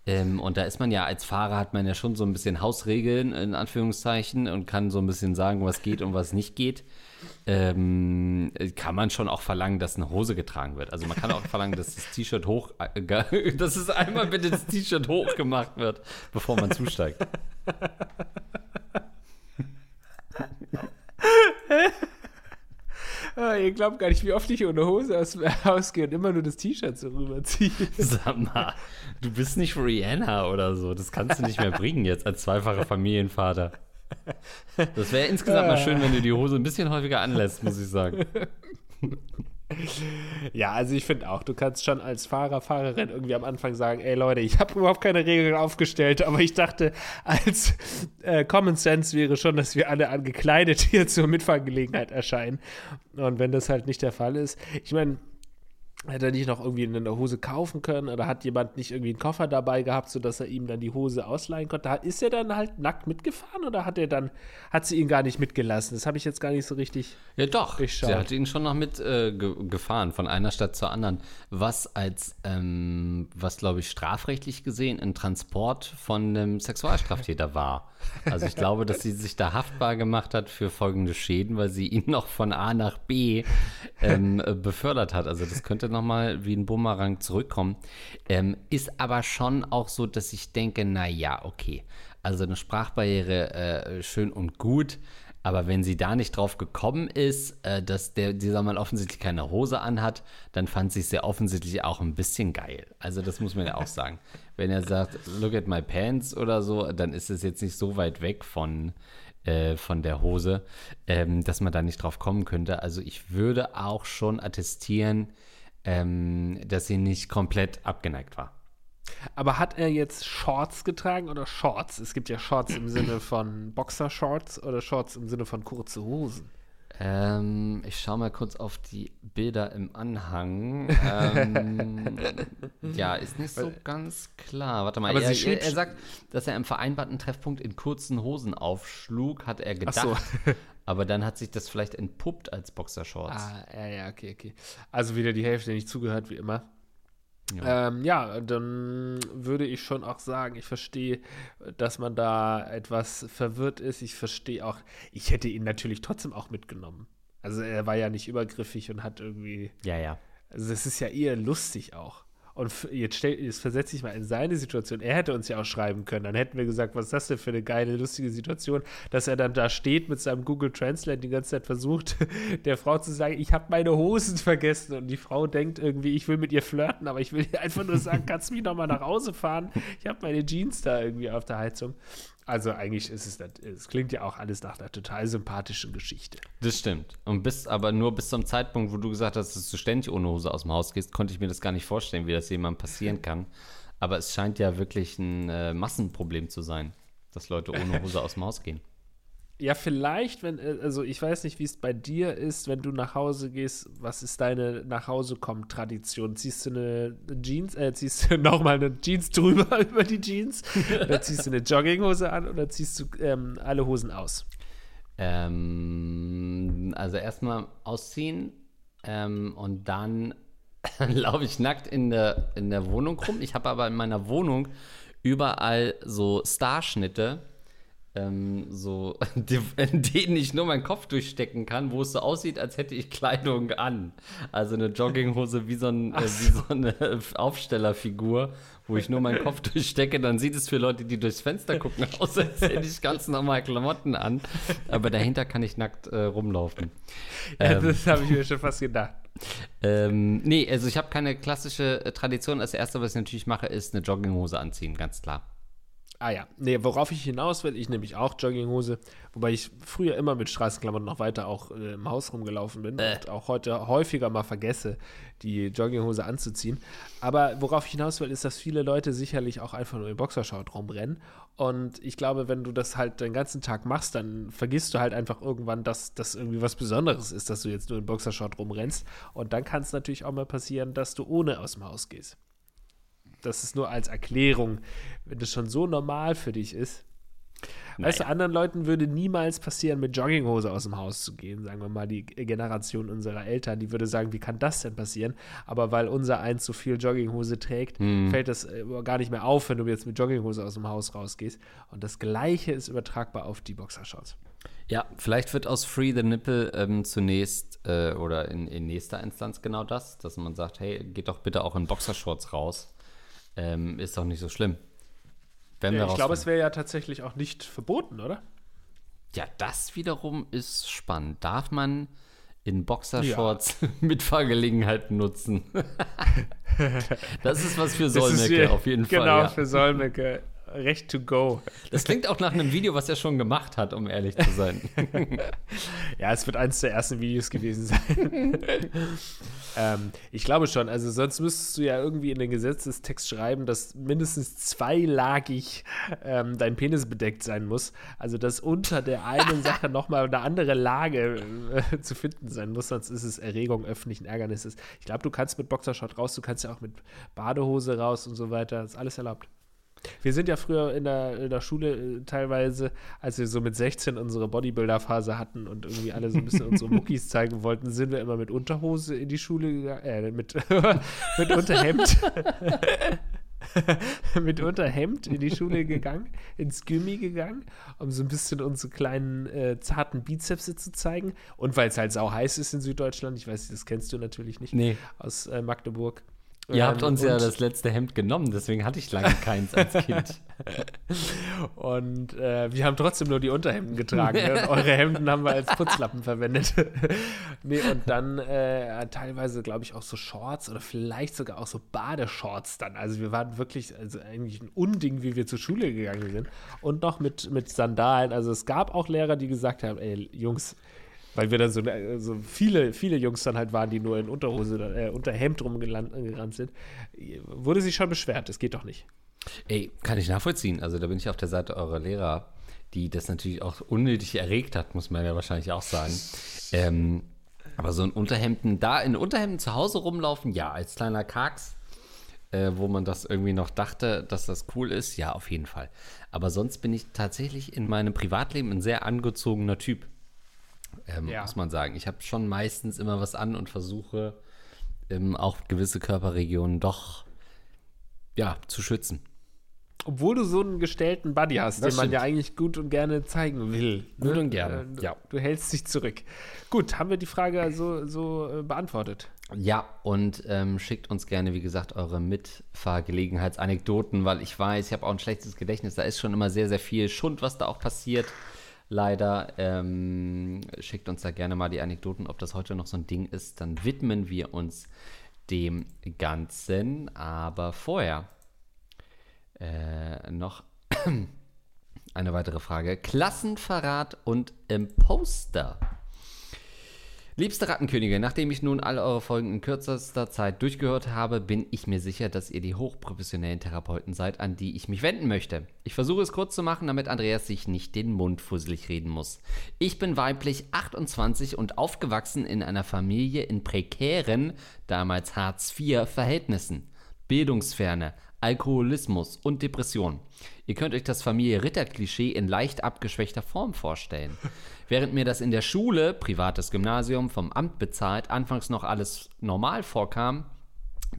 ähm, und da ist man ja als Fahrer, hat man ja schon so ein bisschen Hausregeln, in Anführungszeichen, und kann so ein bisschen sagen, was geht und was nicht geht. Ähm, kann man schon auch verlangen, dass eine Hose getragen wird. Also man kann auch verlangen, dass das T-Shirt hoch, äh, dass es einmal bitte das T-Shirt hoch gemacht wird, bevor man zusteigt. Ah, ihr glaubt gar nicht, wie oft ich ohne Hose aus dem Haus gehe und immer nur das T-Shirt so rüberziehe. Sag mal, du bist nicht Rihanna oder so. Das kannst du nicht mehr bringen jetzt als zweifacher Familienvater. Das wäre insgesamt mal schön, wenn du die Hose ein bisschen häufiger anlässt, muss ich sagen. Ja, also ich finde auch, du kannst schon als Fahrer, Fahrerin irgendwie am Anfang sagen, ey Leute, ich habe überhaupt keine Regeln aufgestellt, aber ich dachte, als äh, Common Sense wäre schon, dass wir alle angekleidet hier zur Mitfahrgelegenheit erscheinen. Und wenn das halt nicht der Fall ist, ich meine, Hätte er nicht noch irgendwie eine Hose kaufen können oder hat jemand nicht irgendwie einen Koffer dabei gehabt, sodass er ihm dann die Hose ausleihen konnte? Ist er dann halt nackt mitgefahren oder hat er dann, hat sie ihn gar nicht mitgelassen? Das habe ich jetzt gar nicht so richtig. Ja, doch. Geschaut. Sie hat ihn schon noch mitgefahren, äh, von einer Stadt zur anderen. Was als, ähm, was glaube ich, strafrechtlich gesehen ein Transport von einem Sexualstraftäter war. Also ich glaube, dass sie sich da haftbar gemacht hat für folgende Schäden, weil sie ihn noch von A nach B ähm, äh, befördert hat. Also das könnte nochmal wie ein Bumerang zurückkommen. Ähm, ist aber schon auch so, dass ich denke, naja, okay. Also eine Sprachbarriere äh, schön und gut. Aber wenn sie da nicht drauf gekommen ist, äh, dass der, dieser Mann offensichtlich keine Hose anhat, dann fand sie es sehr offensichtlich auch ein bisschen geil. Also das muss man ja auch sagen. Wenn er sagt, look at my pants oder so, dann ist es jetzt nicht so weit weg von, äh, von der Hose, ähm, dass man da nicht drauf kommen könnte. Also ich würde auch schon attestieren, ähm, dass sie nicht komplett abgeneigt war. Aber hat er jetzt Shorts getragen oder Shorts? Es gibt ja Shorts im Sinne von Boxershorts oder Shorts im Sinne von kurze Hosen. Ähm, ich schaue mal kurz auf die Bilder im Anhang. Ähm, ja, ist nicht so ganz klar. Warte mal, er, er, er, sagt, dass er im vereinbarten Treffpunkt in kurzen Hosen aufschlug, hat er gedacht. So. aber dann hat sich das vielleicht entpuppt als Boxershorts. Ah, ja, ja, okay, okay. Also wieder die Hälfte nicht zugehört, wie immer. Ja. Ähm, ja, dann würde ich schon auch sagen, ich verstehe, dass man da etwas verwirrt ist. Ich verstehe auch, ich hätte ihn natürlich trotzdem auch mitgenommen. Also er war ja nicht übergriffig und hat irgendwie. Ja, ja. Also es ist ja eher lustig auch. Und jetzt, stell, jetzt versetze ich mal in seine Situation. Er hätte uns ja auch schreiben können. Dann hätten wir gesagt, was ist das denn für eine geile, lustige Situation, dass er dann da steht mit seinem Google Translate die ganze Zeit versucht, der Frau zu sagen, ich habe meine Hosen vergessen. Und die Frau denkt irgendwie, ich will mit ihr flirten, aber ich will einfach nur sagen, kannst du mich nochmal nach Hause fahren? Ich habe meine Jeans da irgendwie auf der Heizung. Also eigentlich ist es, es klingt ja auch alles nach einer total sympathischen Geschichte. Das stimmt. Und bis, aber nur bis zum Zeitpunkt, wo du gesagt hast, dass du ständig ohne Hose aus dem Haus gehst, konnte ich mir das gar nicht vorstellen, wie das jemandem passieren kann. Aber es scheint ja wirklich ein äh, Massenproblem zu sein, dass Leute ohne Hose aus dem Haus gehen. Ja, vielleicht, wenn, äh, also ich weiß nicht, wie es bei dir ist, wenn du nach Hause gehst, was ist deine nach Hause kommen Tradition? Ziehst du eine Jeans, äh, ziehst du nochmal eine Jeans drüber über die Jeans? oder ziehst du eine Jogginghose an oder ziehst du ähm, alle Hosen aus? Ähm, also erstmal ausziehen ähm, und dann laufe ich nackt in der, in der Wohnung rum. Ich habe aber in meiner Wohnung überall so Starschnitte ähm, so, in denen ich nur meinen Kopf durchstecken kann, wo es so aussieht, als hätte ich Kleidung an. Also eine Jogginghose wie so, ein, äh, wie so eine Aufstellerfigur, wo ich nur meinen Kopf durchstecke. Dann sieht es für Leute, die durchs Fenster gucken, aus, als hätte ich ganz normal Klamotten an. Aber dahinter kann ich nackt äh, rumlaufen. Ja, ähm, das habe ich mir schon fast gedacht. Ähm, nee, also ich habe keine klassische äh, Tradition. Das Erste, was ich natürlich mache, ist eine Jogginghose anziehen, ganz klar. Ah ja, nee, worauf ich hinaus will, ich nämlich auch Jogginghose, wobei ich früher immer mit Straßenklamotten noch weiter auch äh, im Haus rumgelaufen bin äh. und auch heute häufiger mal vergesse, die Jogginghose anzuziehen. Aber worauf ich hinaus will, ist, dass viele Leute sicherlich auch einfach nur in Boxershort rumrennen. Und ich glaube, wenn du das halt den ganzen Tag machst, dann vergisst du halt einfach irgendwann, dass das irgendwie was Besonderes ist, dass du jetzt nur in Boxershort rumrennst. Und dann kann es natürlich auch mal passieren, dass du ohne aus dem Haus gehst das ist nur als Erklärung, wenn das schon so normal für dich ist. Naja. Weißt du, anderen Leuten würde niemals passieren, mit Jogginghose aus dem Haus zu gehen. Sagen wir mal, die Generation unserer Eltern, die würde sagen, wie kann das denn passieren? Aber weil unser eins so viel Jogginghose trägt, hm. fällt das äh, gar nicht mehr auf, wenn du jetzt mit Jogginghose aus dem Haus rausgehst. Und das Gleiche ist übertragbar auf die Boxershorts. Ja, vielleicht wird aus Free the Nipple ähm, zunächst äh, oder in, in nächster Instanz genau das, dass man sagt, hey, geht doch bitte auch in Boxershorts raus ähm, ist doch nicht so schlimm. Ja, ich glaube, es wäre ja tatsächlich auch nicht verboten, oder? Ja, das wiederum ist spannend. Darf man in Boxershorts ja. Mitfahrgelegenheiten nutzen? das ist was für Solmecke auf jeden genau, Fall. Genau, ja. für Solmecke recht to go. Das klingt auch nach einem Video, was er schon gemacht hat, um ehrlich zu sein. ja, es wird eines der ersten Videos gewesen sein. ähm, ich glaube schon. Also sonst müsstest du ja irgendwie in den Gesetzestext schreiben, dass mindestens zweilagig ähm, dein Penis bedeckt sein muss. Also dass unter der einen Sache nochmal eine andere Lage äh, zu finden sein muss, sonst ist es Erregung öffentlichen Ärgernisses. Ich glaube, du kannst mit Boxershot raus, du kannst ja auch mit Badehose raus und so weiter. Das ist alles erlaubt. Wir sind ja früher in der, in der Schule äh, teilweise, als wir so mit 16 unsere Bodybuilder-Phase hatten und irgendwie alle so ein bisschen unsere Muckis zeigen wollten, sind wir immer mit Unterhose in die Schule gegangen, äh, mit, mit Unterhemd. mit Unterhemd in die Schule gegangen, ins Gimmi gegangen, um so ein bisschen unsere kleinen äh, zarten Bizepse zu zeigen. Und weil es halt sau heiß ist in Süddeutschland, ich weiß, das kennst du natürlich nicht, nee. aus äh, Magdeburg. Ihr habt uns ja das letzte Hemd genommen, deswegen hatte ich lange keins als Kind. und äh, wir haben trotzdem nur die Unterhemden getragen. Ne? Eure Hemden haben wir als Putzlappen verwendet. nee, und dann äh, teilweise, glaube ich, auch so Shorts oder vielleicht sogar auch so Badeshorts dann. Also wir waren wirklich, also eigentlich ein Unding, wie wir zur Schule gegangen sind. Und noch mit, mit Sandalen. Also es gab auch Lehrer, die gesagt haben, ey, Jungs, weil wir dann so, so, viele, viele Jungs dann halt waren, die nur in Unterhose, äh, Unterhemd rumgerannt sind, wurde sich schon beschwert. Das geht doch nicht. Ey, kann ich nachvollziehen. Also da bin ich auf der Seite eurer Lehrer, die das natürlich auch unnötig erregt hat, muss man ja wahrscheinlich auch sagen. Ähm, aber so ein Unterhemden, da in Unterhemden zu Hause rumlaufen, ja, als kleiner Keks, äh, wo man das irgendwie noch dachte, dass das cool ist, ja, auf jeden Fall. Aber sonst bin ich tatsächlich in meinem Privatleben ein sehr angezogener Typ ähm, ja. muss man sagen. Ich habe schon meistens immer was an und versuche ähm, auch gewisse Körperregionen doch ja, zu schützen. Obwohl du so einen gestellten Buddy hast, das den man ja eigentlich gut und gerne zeigen will. Gut ne? und gerne, äh, ja. Du hältst dich zurück. Gut, haben wir die Frage so, so äh, beantwortet? Ja, und ähm, schickt uns gerne, wie gesagt, eure Mitfahrgelegenheitsanekdoten, weil ich weiß, ich habe auch ein schlechtes Gedächtnis. Da ist schon immer sehr, sehr viel Schund, was da auch passiert leider. Ähm, schickt uns da gerne mal die Anekdoten, ob das heute noch so ein Ding ist. Dann widmen wir uns dem Ganzen. Aber vorher äh, noch eine weitere Frage. Klassenverrat und Imposter. Liebste Rattenkönige, nachdem ich nun alle eure Folgen in kürzester Zeit durchgehört habe, bin ich mir sicher, dass ihr die hochprofessionellen Therapeuten seid, an die ich mich wenden möchte. Ich versuche es kurz zu machen, damit Andreas sich nicht den Mund fusselig reden muss. Ich bin weiblich 28 und aufgewachsen in einer Familie in prekären, damals Hartz IV Verhältnissen. Bildungsferne, Alkoholismus und Depression. Ihr könnt euch das Familie-Ritter-Klischee in leicht abgeschwächter Form vorstellen. Während mir das in der Schule, privates Gymnasium, vom Amt bezahlt, anfangs noch alles normal vorkam,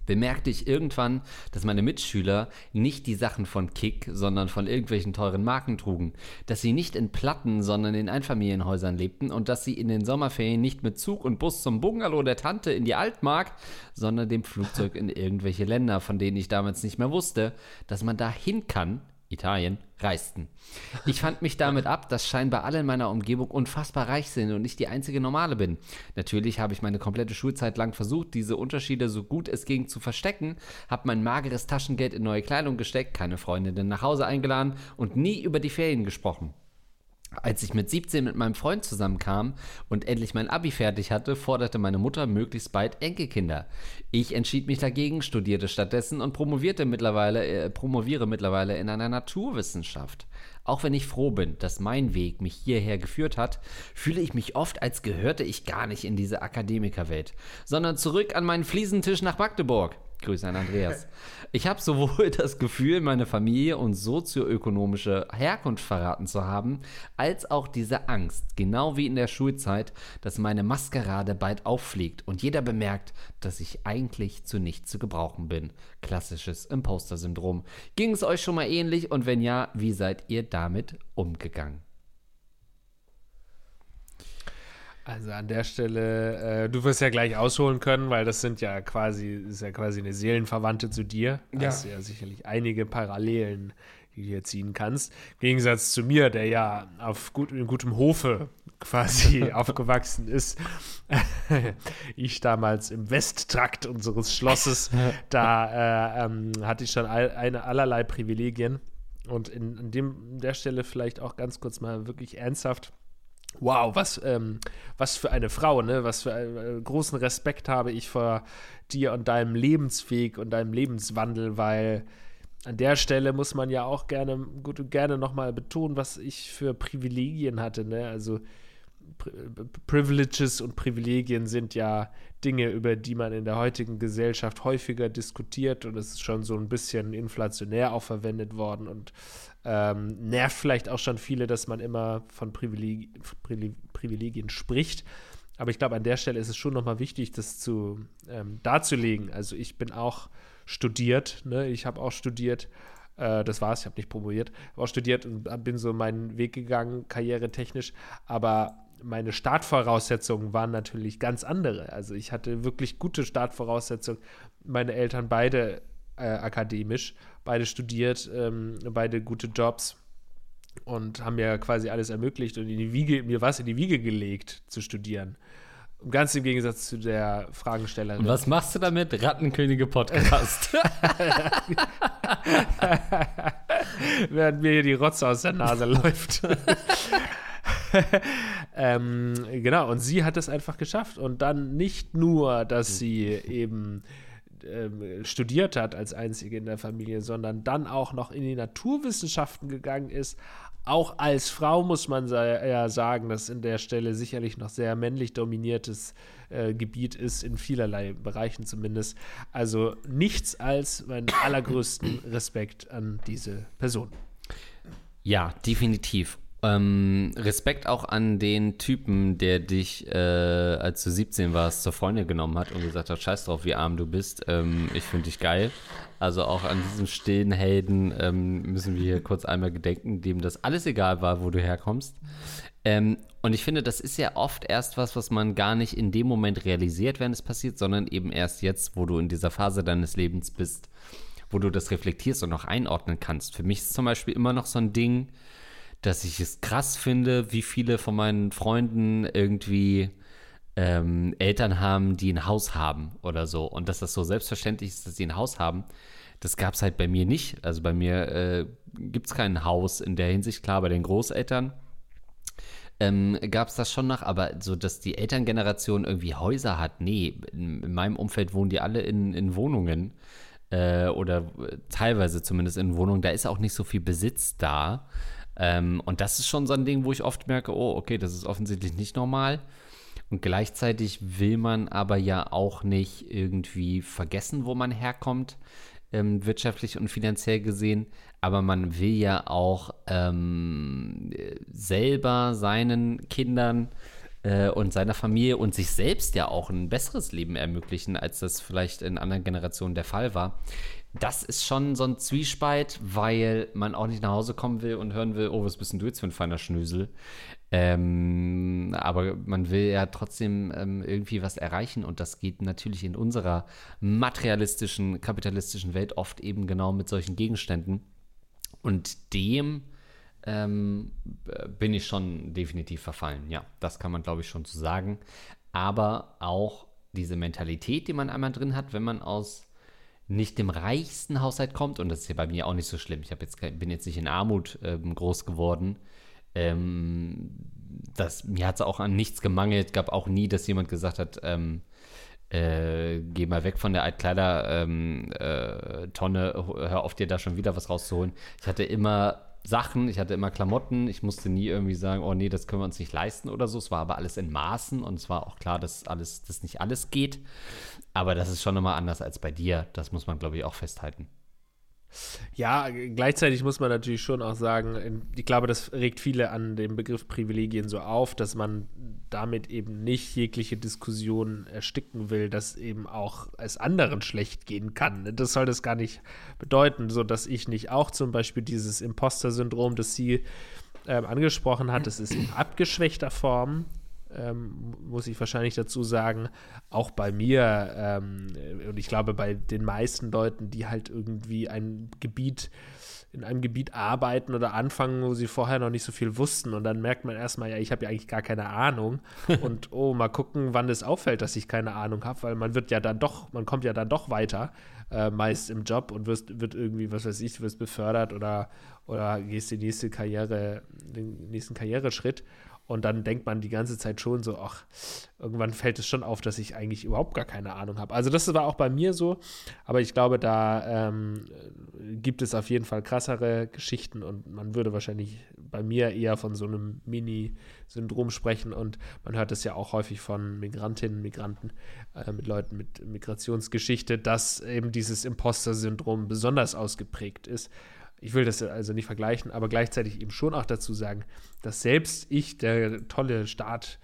bemerkte ich irgendwann, dass meine Mitschüler nicht die Sachen von Kick, sondern von irgendwelchen teuren Marken trugen, dass sie nicht in Platten, sondern in Einfamilienhäusern lebten und dass sie in den Sommerferien nicht mit Zug und Bus zum Bungalow der Tante in die Altmark, sondern dem Flugzeug in irgendwelche Länder, von denen ich damals nicht mehr wusste, dass man da hin kann, Italien, reisten. Ich fand mich damit ab, dass scheinbar alle in meiner Umgebung unfassbar reich sind und ich die einzige Normale bin. Natürlich habe ich meine komplette Schulzeit lang versucht, diese Unterschiede so gut es ging zu verstecken, habe mein mageres Taschengeld in neue Kleidung gesteckt, keine Freundinnen nach Hause eingeladen und nie über die Ferien gesprochen. Als ich mit 17 mit meinem Freund zusammenkam und endlich mein Abi fertig hatte, forderte meine Mutter möglichst bald Enkelkinder. Ich entschied mich dagegen, studierte stattdessen und promovierte mittlerweile, äh, promoviere mittlerweile in einer Naturwissenschaft. Auch wenn ich froh bin, dass mein Weg mich hierher geführt hat, fühle ich mich oft, als gehörte ich gar nicht in diese Akademikerwelt, sondern zurück an meinen Fliesentisch nach Magdeburg. Grüße an Andreas. Ich habe sowohl das Gefühl, meine Familie und sozioökonomische Herkunft verraten zu haben, als auch diese Angst, genau wie in der Schulzeit, dass meine Maskerade bald auffliegt und jeder bemerkt, dass ich eigentlich zu nichts zu gebrauchen bin. Klassisches Imposter-Syndrom. Ging es euch schon mal ähnlich und wenn ja, wie seid ihr damit umgegangen? Also an der Stelle, äh, du wirst ja gleich ausholen können, weil das sind ja quasi, ist ja quasi eine Seelenverwandte zu dir. Ja. Hast ja sicherlich einige Parallelen, die du hier ziehen kannst. Im Gegensatz zu mir, der ja auf gut, in gutem Hofe quasi aufgewachsen ist. ich damals im Westtrakt unseres Schlosses, da äh, ähm, hatte ich schon all, eine allerlei Privilegien. Und in, in dem, der Stelle vielleicht auch ganz kurz mal wirklich ernsthaft Wow, was, ähm, was für eine Frau, ne? Was für einen äh, großen Respekt habe ich vor dir und deinem Lebensweg und deinem Lebenswandel, weil an der Stelle muss man ja auch gerne, gut, gerne nochmal betonen, was ich für Privilegien hatte, ne? Also Privileges und Privilegien sind ja Dinge, über die man in der heutigen Gesellschaft häufiger diskutiert und es ist schon so ein bisschen inflationär auch verwendet worden und ähm, nervt vielleicht auch schon viele, dass man immer von Privileg Privilegien spricht. Aber ich glaube, an der Stelle ist es schon nochmal wichtig, das zu ähm, darzulegen. Also ich bin auch studiert, ne? ich habe auch studiert äh, das war's, ich habe nicht promoviert, habe auch studiert und bin so meinen Weg gegangen, karrieretechnisch. Aber meine Startvoraussetzungen waren natürlich ganz andere. Also ich hatte wirklich gute Startvoraussetzungen. Meine Eltern beide äh, akademisch, beide studiert, ähm, beide gute Jobs und haben mir quasi alles ermöglicht und in die Wiege, mir was in die Wiege gelegt zu studieren. Ganz im Gegensatz zu der Fragestellerin. Und was machst du damit? Rattenkönige Podcast. Während mir hier die Rotze aus der Nase läuft. ähm, genau, und sie hat es einfach geschafft. Und dann nicht nur, dass sie eben ähm, studiert hat als einzige in der Familie, sondern dann auch noch in die Naturwissenschaften gegangen ist. Auch als Frau muss man ja sagen, dass in der Stelle sicherlich noch sehr männlich dominiertes äh, Gebiet ist, in vielerlei Bereichen zumindest. Also nichts als meinen allergrößten Respekt an diese Person. Ja, definitiv. Ähm, Respekt auch an den Typen, der dich, äh, als du 17 warst, zur Freundin genommen hat und gesagt hat, scheiß drauf, wie arm du bist, ähm, ich finde dich geil. Also auch an diesen stillen Helden ähm, müssen wir hier kurz einmal gedenken, dem das alles egal war, wo du herkommst. Ähm, und ich finde, das ist ja oft erst was, was man gar nicht in dem Moment realisiert, wenn es passiert, sondern eben erst jetzt, wo du in dieser Phase deines Lebens bist, wo du das reflektierst und auch einordnen kannst. Für mich ist zum Beispiel immer noch so ein Ding, dass ich es krass finde, wie viele von meinen Freunden irgendwie ähm, Eltern haben, die ein Haus haben oder so. Und dass das so selbstverständlich ist, dass sie ein Haus haben, das gab es halt bei mir nicht. Also bei mir äh, gibt es kein Haus in der Hinsicht, klar, bei den Großeltern. ähm, gab es das schon noch, aber so, dass die Elterngeneration irgendwie Häuser hat, nee, in, in meinem Umfeld wohnen die alle in, in Wohnungen äh, oder teilweise zumindest in Wohnungen, da ist auch nicht so viel Besitz da. Ähm, und das ist schon so ein Ding, wo ich oft merke, oh, okay, das ist offensichtlich nicht normal. Und gleichzeitig will man aber ja auch nicht irgendwie vergessen, wo man herkommt, ähm, wirtschaftlich und finanziell gesehen. Aber man will ja auch ähm, selber seinen Kindern äh, und seiner Familie und sich selbst ja auch ein besseres Leben ermöglichen, als das vielleicht in anderen Generationen der Fall war. Das ist schon so ein Zwiespalt, weil man auch nicht nach Hause kommen will und hören will, oh, was bist denn du jetzt für ein feiner Schnösel? Ähm, aber man will ja trotzdem ähm, irgendwie was erreichen und das geht natürlich in unserer materialistischen, kapitalistischen Welt oft eben genau mit solchen Gegenständen. Und dem ähm, bin ich schon definitiv verfallen. Ja, das kann man, glaube ich, schon so sagen. Aber auch diese Mentalität, die man einmal drin hat, wenn man aus nicht dem reichsten Haushalt kommt, und das ist ja bei mir auch nicht so schlimm. Ich jetzt, bin jetzt nicht in Armut ähm, groß geworden, ähm, das, mir hat es auch an nichts gemangelt, gab auch nie, dass jemand gesagt hat, ähm, äh, geh mal weg von der Altkleider-Tonne, ähm, äh, hör auf dir da schon wieder was rauszuholen. Ich hatte immer Sachen, ich hatte immer Klamotten, ich musste nie irgendwie sagen, oh nee, das können wir uns nicht leisten oder so. Es war aber alles in Maßen und es war auch klar, dass alles, dass nicht alles geht. Aber das ist schon nochmal anders als bei dir. Das muss man, glaube ich, auch festhalten. Ja, gleichzeitig muss man natürlich schon auch sagen, ich glaube, das regt viele an dem Begriff Privilegien so auf, dass man damit eben nicht jegliche Diskussion ersticken will, dass eben auch es anderen schlecht gehen kann. Das soll das gar nicht bedeuten, so dass ich nicht auch zum Beispiel dieses Imposter-Syndrom, das sie ähm, angesprochen hat, das ist in abgeschwächter Form, ähm, muss ich wahrscheinlich dazu sagen, auch bei mir ähm, und ich glaube bei den meisten Leuten, die halt irgendwie ein Gebiet in einem Gebiet arbeiten oder anfangen, wo sie vorher noch nicht so viel wussten und dann merkt man erstmal, ja, ich habe ja eigentlich gar keine Ahnung. Und oh, mal gucken, wann es auffällt, dass ich keine Ahnung habe, weil man wird ja dann doch, man kommt ja dann doch weiter, äh, meist im Job und wirst, wird irgendwie, was weiß ich, du wirst befördert oder, oder gehst die nächste Karriere, den nächsten Karriereschritt und dann denkt man die ganze Zeit schon so, ach, irgendwann fällt es schon auf, dass ich eigentlich überhaupt gar keine Ahnung habe. Also das war auch bei mir so, aber ich glaube, da ähm, gibt es auf jeden Fall krassere Geschichten und man würde wahrscheinlich bei mir eher von so einem Mini-Syndrom sprechen und man hört es ja auch häufig von Migrantinnen, Migranten, äh, mit Leuten mit Migrationsgeschichte, dass eben dieses Imposter-Syndrom besonders ausgeprägt ist ich will das also nicht vergleichen, aber gleichzeitig eben schon auch dazu sagen, dass selbst ich, der tolle Start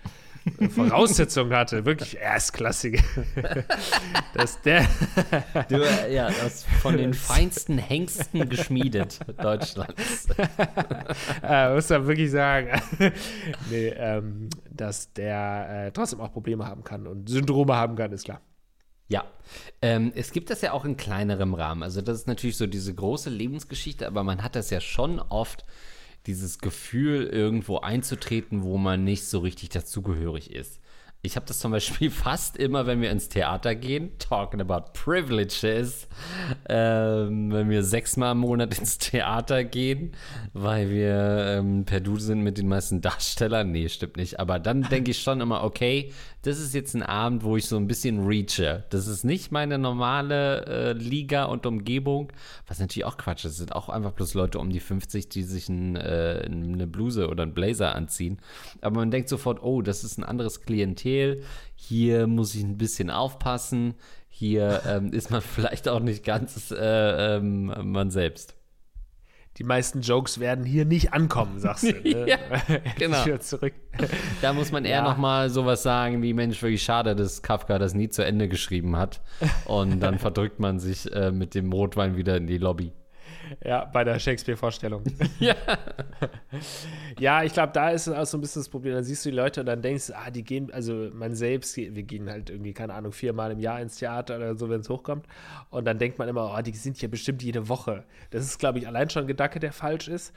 äh, Voraussetzungen hatte, wirklich erstklassige, dass der du, ja, das von den feinsten Hengsten geschmiedet Deutschlands. äh, muss man wirklich sagen, nee, ähm, dass der äh, trotzdem auch Probleme haben kann und Syndrome haben kann, ist klar. Ja, ähm, es gibt das ja auch in kleinerem Rahmen. Also das ist natürlich so diese große Lebensgeschichte, aber man hat das ja schon oft, dieses Gefühl, irgendwo einzutreten, wo man nicht so richtig dazugehörig ist. Ich habe das zum Beispiel fast immer, wenn wir ins Theater gehen, talking about privileges, ähm, wenn wir sechsmal im Monat ins Theater gehen, weil wir ähm, per Du sind mit den meisten Darstellern. Nee, stimmt nicht. Aber dann denke ich schon immer, okay, das ist jetzt ein Abend, wo ich so ein bisschen reache. Das ist nicht meine normale äh, Liga und Umgebung, was natürlich auch Quatsch ist. Es sind auch einfach bloß Leute um die 50, die sich ein, äh, eine Bluse oder einen Blazer anziehen. Aber man denkt sofort, oh, das ist ein anderes Klientel. Hier muss ich ein bisschen aufpassen. Hier ähm, ist man vielleicht auch nicht ganz äh, ähm, man selbst die meisten Jokes werden hier nicht ankommen, sagst du. Ne? ja, genau. zurück. Da muss man eher ja. noch mal sowas sagen wie, Mensch, wirklich schade, dass Kafka das nie zu Ende geschrieben hat. Und dann verdrückt man sich äh, mit dem Rotwein wieder in die Lobby. Ja, bei der Shakespeare-Vorstellung. ja. ja, ich glaube, da ist auch so ein bisschen das Problem. Dann siehst du die Leute und dann denkst du, ah, die gehen, also man selbst, wir gehen halt irgendwie, keine Ahnung, viermal im Jahr ins Theater oder so, wenn es hochkommt. Und dann denkt man immer, oh, die sind hier bestimmt jede Woche. Das ist, glaube ich, allein schon ein Gedanke, der falsch ist.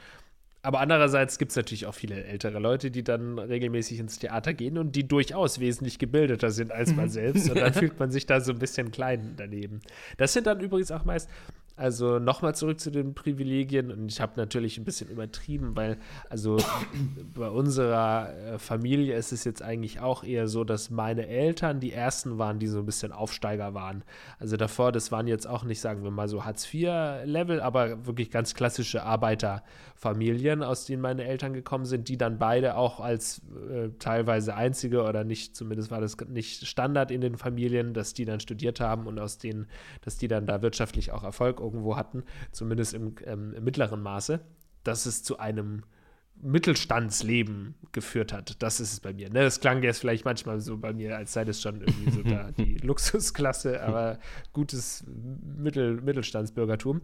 Aber andererseits gibt es natürlich auch viele ältere Leute, die dann regelmäßig ins Theater gehen und die durchaus wesentlich gebildeter sind als man selbst. Und dann fühlt man sich da so ein bisschen klein daneben. Das sind dann übrigens auch meist Also nochmal zurück zu den Privilegien und ich habe natürlich ein bisschen übertrieben, weil also bei unserer äh, Familie ist es jetzt eigentlich auch eher so, dass meine Eltern die ersten waren, die so ein bisschen Aufsteiger waren. Also davor, das waren jetzt auch nicht, sagen wir mal so Hartz-IV-Level, aber wirklich ganz klassische Arbeiterfamilien, aus denen meine Eltern gekommen sind, die dann beide auch als äh, teilweise einzige oder nicht, zumindest war das nicht Standard in den Familien, dass die dann studiert haben und aus denen, dass die dann da wirtschaftlich auch Erfolg irgendwo hatten, zumindest im, ähm, im mittleren Maße, dass es zu einem Mittelstandsleben geführt hat. Das ist es bei mir. Ne? Das klang jetzt vielleicht manchmal so bei mir, als sei das schon irgendwie so da die Luxusklasse, aber gutes Mittel, Mittelstandsbürgertum.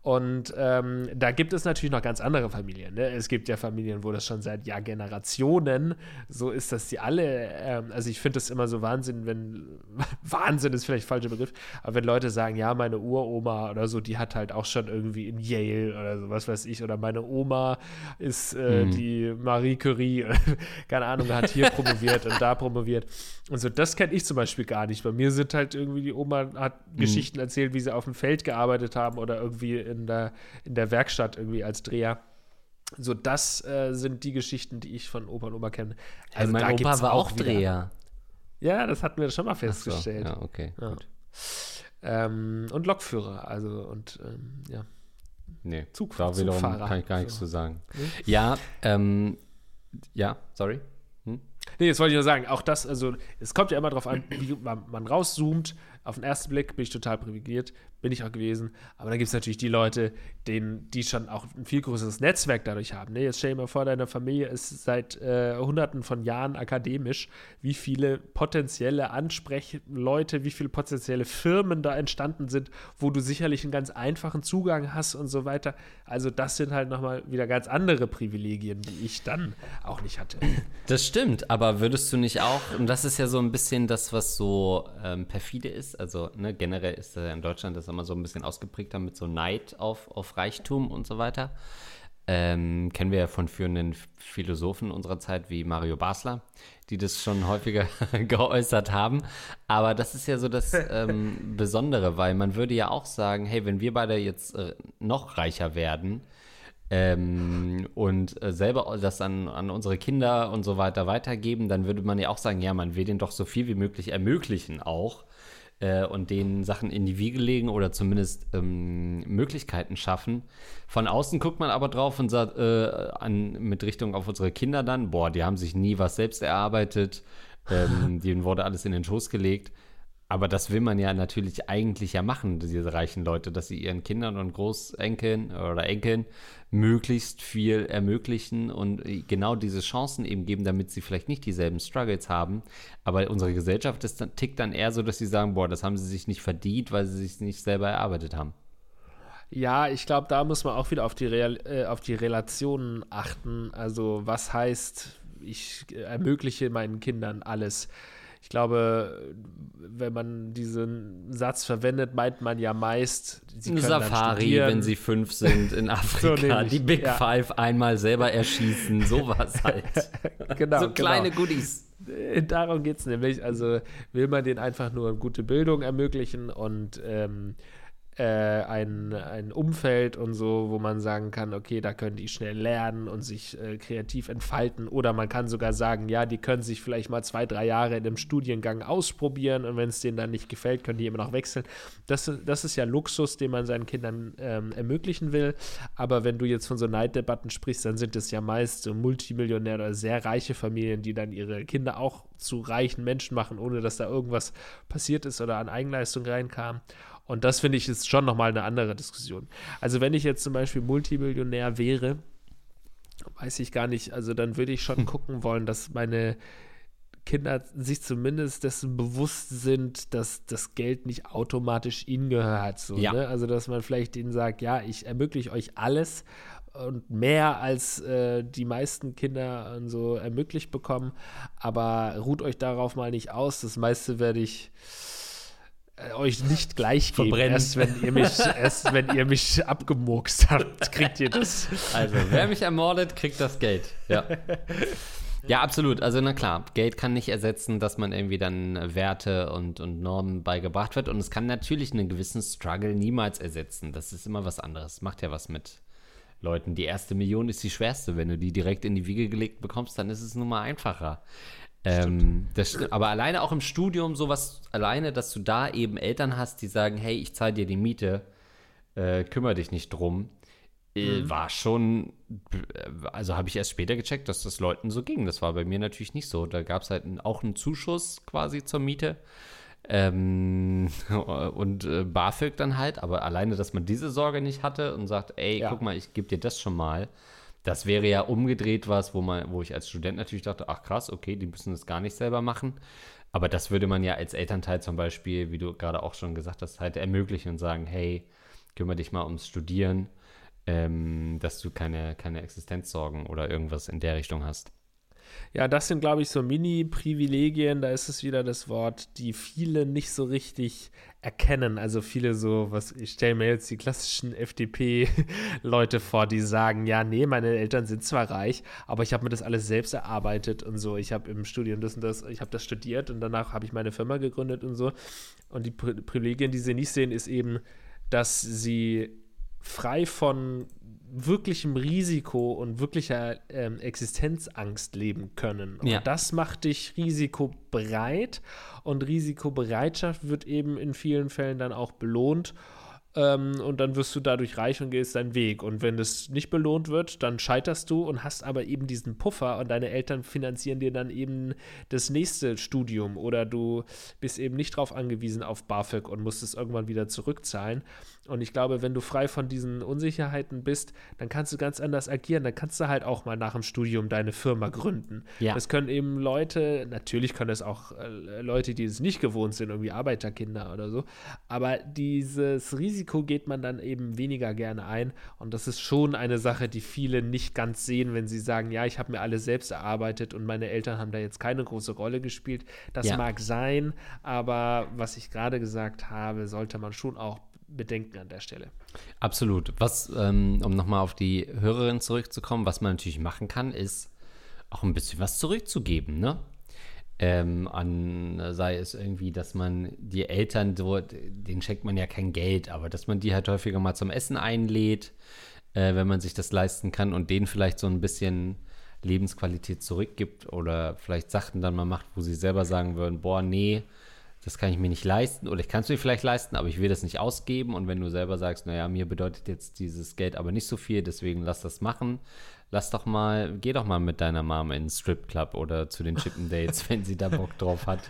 Und ähm, da gibt es natürlich noch ganz andere Familien. Ne? Es gibt ja Familien, wo das schon seit Jahr Generationen so ist, dass die alle, ähm, also ich finde das immer so Wahnsinn, wenn, Wahnsinn ist vielleicht falscher Begriff, aber wenn Leute sagen, ja, meine Uroma oder so, die hat halt auch schon irgendwie in Yale oder so, was weiß ich, oder meine Oma ist äh, mhm. die Marie Curie, keine Ahnung, hat hier promoviert und da promoviert. Und so, das kenne ich zum Beispiel gar nicht. Bei mir sind halt irgendwie, die Oma hat mhm. Geschichten erzählt, wie sie auf dem Feld gearbeitet haben oder irgendwie in der, in der Werkstatt irgendwie als Dreher. So, das äh, sind die Geschichten, die ich von Opa und Oma kenne. Also, mein Opa war auch wieder. Dreher. Ja, das hatten wir schon mal festgestellt. So, ja, okay. Ja. Ähm, und Lokführer, also und ähm, ja. Nee, Zug, da wiederum kann ich gar nichts so. zu sagen. Hm? Ja, ähm, ja, sorry. Hm? Nee, jetzt wollte ich nur sagen, auch das, also es kommt ja immer darauf an, wie man, man rauszoomt. Auf den ersten Blick bin ich total privilegiert, bin ich auch gewesen. Aber dann gibt es natürlich die Leute, denen, die schon auch ein viel größeres Netzwerk dadurch haben. Ne? Jetzt stell dir mal vor, deine Familie ist seit äh, hunderten von Jahren akademisch. Wie viele potenzielle Ansprechleute, wie viele potenzielle Firmen da entstanden sind, wo du sicherlich einen ganz einfachen Zugang hast und so weiter. Also das sind halt nochmal wieder ganz andere Privilegien, die ich dann auch nicht hatte. Das stimmt, aber würdest du nicht auch, und das ist ja so ein bisschen das, was so ähm, perfide ist, also ne, generell ist ja in Deutschland das immer so ein bisschen ausgeprägter mit so Neid auf, auf Reichtum und so weiter. Ähm, kennen wir ja von führenden Philosophen unserer Zeit wie Mario Basler, die das schon häufiger geäußert haben. Aber das ist ja so das ähm, Besondere, weil man würde ja auch sagen, hey, wenn wir beide jetzt äh, noch reicher werden ähm, und äh, selber das an, an unsere Kinder und so weiter weitergeben, dann würde man ja auch sagen, ja, man will denen doch so viel wie möglich ermöglichen auch äh, und denen Sachen in die Wiege legen oder zumindest ähm, Möglichkeiten schaffen. Von außen guckt man aber drauf und sagt äh, an, mit Richtung auf unsere Kinder dann, boah, die haben sich nie was selbst erarbeitet, ähm, denen wurde alles in den Schoß gelegt. Aber das will man ja natürlich eigentlich ja machen, diese reichen Leute, dass sie ihren Kindern und Großenkeln oder Enkeln möglichst viel ermöglichen und genau diese Chancen eben geben, damit sie vielleicht nicht dieselben Struggles haben. Aber unsere Gesellschaft ist dann, tickt dann eher so, dass sie sagen, boah, das haben sie sich nicht verdient, weil sie sich nicht selber erarbeitet haben. Ja, ich glaube, da muss man auch wieder auf die, Real, äh, auf die Relationen achten. Also was heißt, ich ermögliche meinen Kindern alles ich glaube, wenn man diesen Satz verwendet, meint man ja meist, sie können Safari, wenn sie fünf sind in Afrika, so die Big ja. Five einmal selber erschießen, sowas halt. genau. So kleine genau. Goodies. Äh, darum geht es nämlich. Also will man denen einfach nur eine gute Bildung ermöglichen und ähm, äh, ein, ein Umfeld und so, wo man sagen kann, okay, da können die schnell lernen und sich äh, kreativ entfalten. Oder man kann sogar sagen, ja, die können sich vielleicht mal zwei, drei Jahre in einem Studiengang ausprobieren und wenn es denen dann nicht gefällt, können die immer noch wechseln. Das, das ist ja Luxus, den man seinen Kindern ähm, ermöglichen will. Aber wenn du jetzt von so Neiddebatten sprichst, dann sind es ja meist so Multimillionäre oder sehr reiche Familien, die dann ihre Kinder auch zu reichen Menschen machen, ohne dass da irgendwas passiert ist oder an Eigenleistung reinkam. Und das finde ich ist schon nochmal eine andere Diskussion. Also wenn ich jetzt zum Beispiel Multimillionär wäre, weiß ich gar nicht, also dann würde ich schon hm. gucken wollen, dass meine Kinder sich zumindest dessen bewusst sind, dass das Geld nicht automatisch ihnen gehört. So, ja. ne? Also dass man vielleicht ihnen sagt, ja, ich ermögliche euch alles und mehr als äh, die meisten Kinder so ermöglicht bekommen, aber ruht euch darauf mal nicht aus. Das meiste werde ich euch nicht gleich geben. Verbrennen. Erst wenn ihr mich, erst wenn ihr mich abgemurkst habt, kriegt ihr das. Also, wer mich ermordet, kriegt das Geld. Ja. Ja, absolut. Also na klar, Geld kann nicht ersetzen, dass man irgendwie dann Werte und, und Normen beigebracht wird. Und es kann natürlich einen gewissen Struggle niemals ersetzen. Das ist immer was anderes. Macht ja was mit Leuten. Die erste Million ist die schwerste. Wenn du die direkt in die Wiege gelegt bekommst, dann ist es nun mal einfacher. Ähm, das, aber alleine auch im Studium sowas, alleine, dass du da eben Eltern hast, die sagen, hey, ich zahle dir die Miete, äh, kümmere dich nicht drum, äh, mhm. war schon, äh, also habe ich erst später gecheckt, dass das Leuten so ging. Das war bei mir natürlich nicht so. Da gab es halt auch einen Zuschuss quasi zur Miete. Ähm, und äh, BAföG dann halt, aber alleine, dass man diese Sorge nicht hatte und sagt, ey, ja. guck mal, ich gebe dir das schon mal, das wäre ja umgedreht was, wo man, wo ich als Student natürlich dachte, ach krass, okay, die müssen das gar nicht selber machen. Aber das würde man ja als Elternteil zum Beispiel, wie du gerade auch schon gesagt hast, halt ermöglichen und sagen, hey, kümmere dich mal ums Studieren, ähm, dass du keine, keine Existenzsorgen oder irgendwas in der Richtung hast. Ja, das sind, glaube ich, so Mini-Privilegien, da ist es wieder das Wort, die viele nicht so richtig erkennen. Also viele so, was ich stelle mir jetzt die klassischen FDP-Leute vor, die sagen, ja, nee, meine Eltern sind zwar reich, aber ich habe mir das alles selbst erarbeitet und so. Ich habe im Studium das und das, ich habe das studiert und danach habe ich meine Firma gegründet und so. Und die Privilegien, die sie nicht sehen, ist eben, dass sie frei von wirklichem Risiko und wirklicher ähm, Existenzangst leben können. Und ja. das macht dich risikobereit und Risikobereitschaft wird eben in vielen Fällen dann auch belohnt. Ähm, und dann wirst du dadurch reich und gehst deinen Weg. Und wenn das nicht belohnt wird, dann scheiterst du und hast aber eben diesen Puffer und deine Eltern finanzieren dir dann eben das nächste Studium oder du bist eben nicht darauf angewiesen auf BAföG und musst es irgendwann wieder zurückzahlen. Und ich glaube, wenn du frei von diesen Unsicherheiten bist, dann kannst du ganz anders agieren. Dann kannst du halt auch mal nach dem Studium deine Firma gründen. Ja. Das können eben Leute, natürlich können es auch äh, Leute, die es nicht gewohnt sind, irgendwie Arbeiterkinder oder so. Aber dieses Risiko geht man dann eben weniger gerne ein. Und das ist schon eine Sache, die viele nicht ganz sehen, wenn sie sagen, ja, ich habe mir alles selbst erarbeitet und meine Eltern haben da jetzt keine große Rolle gespielt. Das ja. mag sein, aber was ich gerade gesagt habe, sollte man schon auch bedenken an der Stelle. Absolut. Was, ähm, um nochmal auf die Hörerin zurückzukommen, was man natürlich machen kann, ist auch ein bisschen was zurückzugeben, ne? Ähm, an, sei es irgendwie, dass man die Eltern, so, denen schenkt man ja kein Geld, aber dass man die halt häufiger mal zum Essen einlädt, äh, wenn man sich das leisten kann und denen vielleicht so ein bisschen Lebensqualität zurückgibt oder vielleicht Sachen dann mal macht, wo sie selber sagen würden, boah, nee, das kann ich mir nicht leisten oder ich kann es mir vielleicht leisten, aber ich will das nicht ausgeben. Und wenn du selber sagst, naja, mir bedeutet jetzt dieses Geld aber nicht so viel, deswegen lass das machen. Lass doch mal, geh doch mal mit deiner Mom in den Stripclub oder zu den Chippen Dates, wenn sie da Bock drauf hat.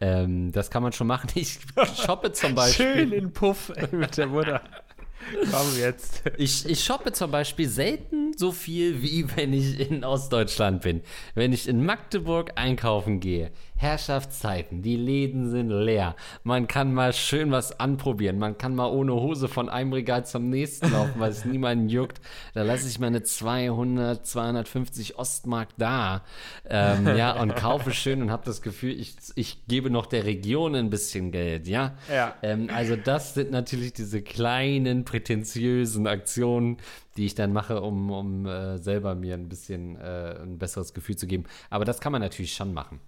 Ähm, das kann man schon machen. Ich shoppe zum Beispiel. Schön in Puff ey, mit der Mutter. Komm jetzt. Ich, ich shoppe zum Beispiel selten so viel, wie wenn ich in Ostdeutschland bin. Wenn ich in Magdeburg einkaufen gehe, Herrschaftszeiten, die Läden sind leer. Man kann mal schön was anprobieren. Man kann mal ohne Hose von einem Regal zum nächsten laufen, weil es niemanden juckt. Da lasse ich meine 200, 250 Ostmark da. Ähm, ja, und kaufe schön und habe das Gefühl, ich, ich gebe noch der Region ein bisschen Geld, ja. ja. Ähm, also das sind natürlich diese kleinen, prätentiösen Aktionen, die ich dann mache, um, um äh, selber mir ein bisschen äh, ein besseres Gefühl zu geben. Aber das kann man natürlich schon machen.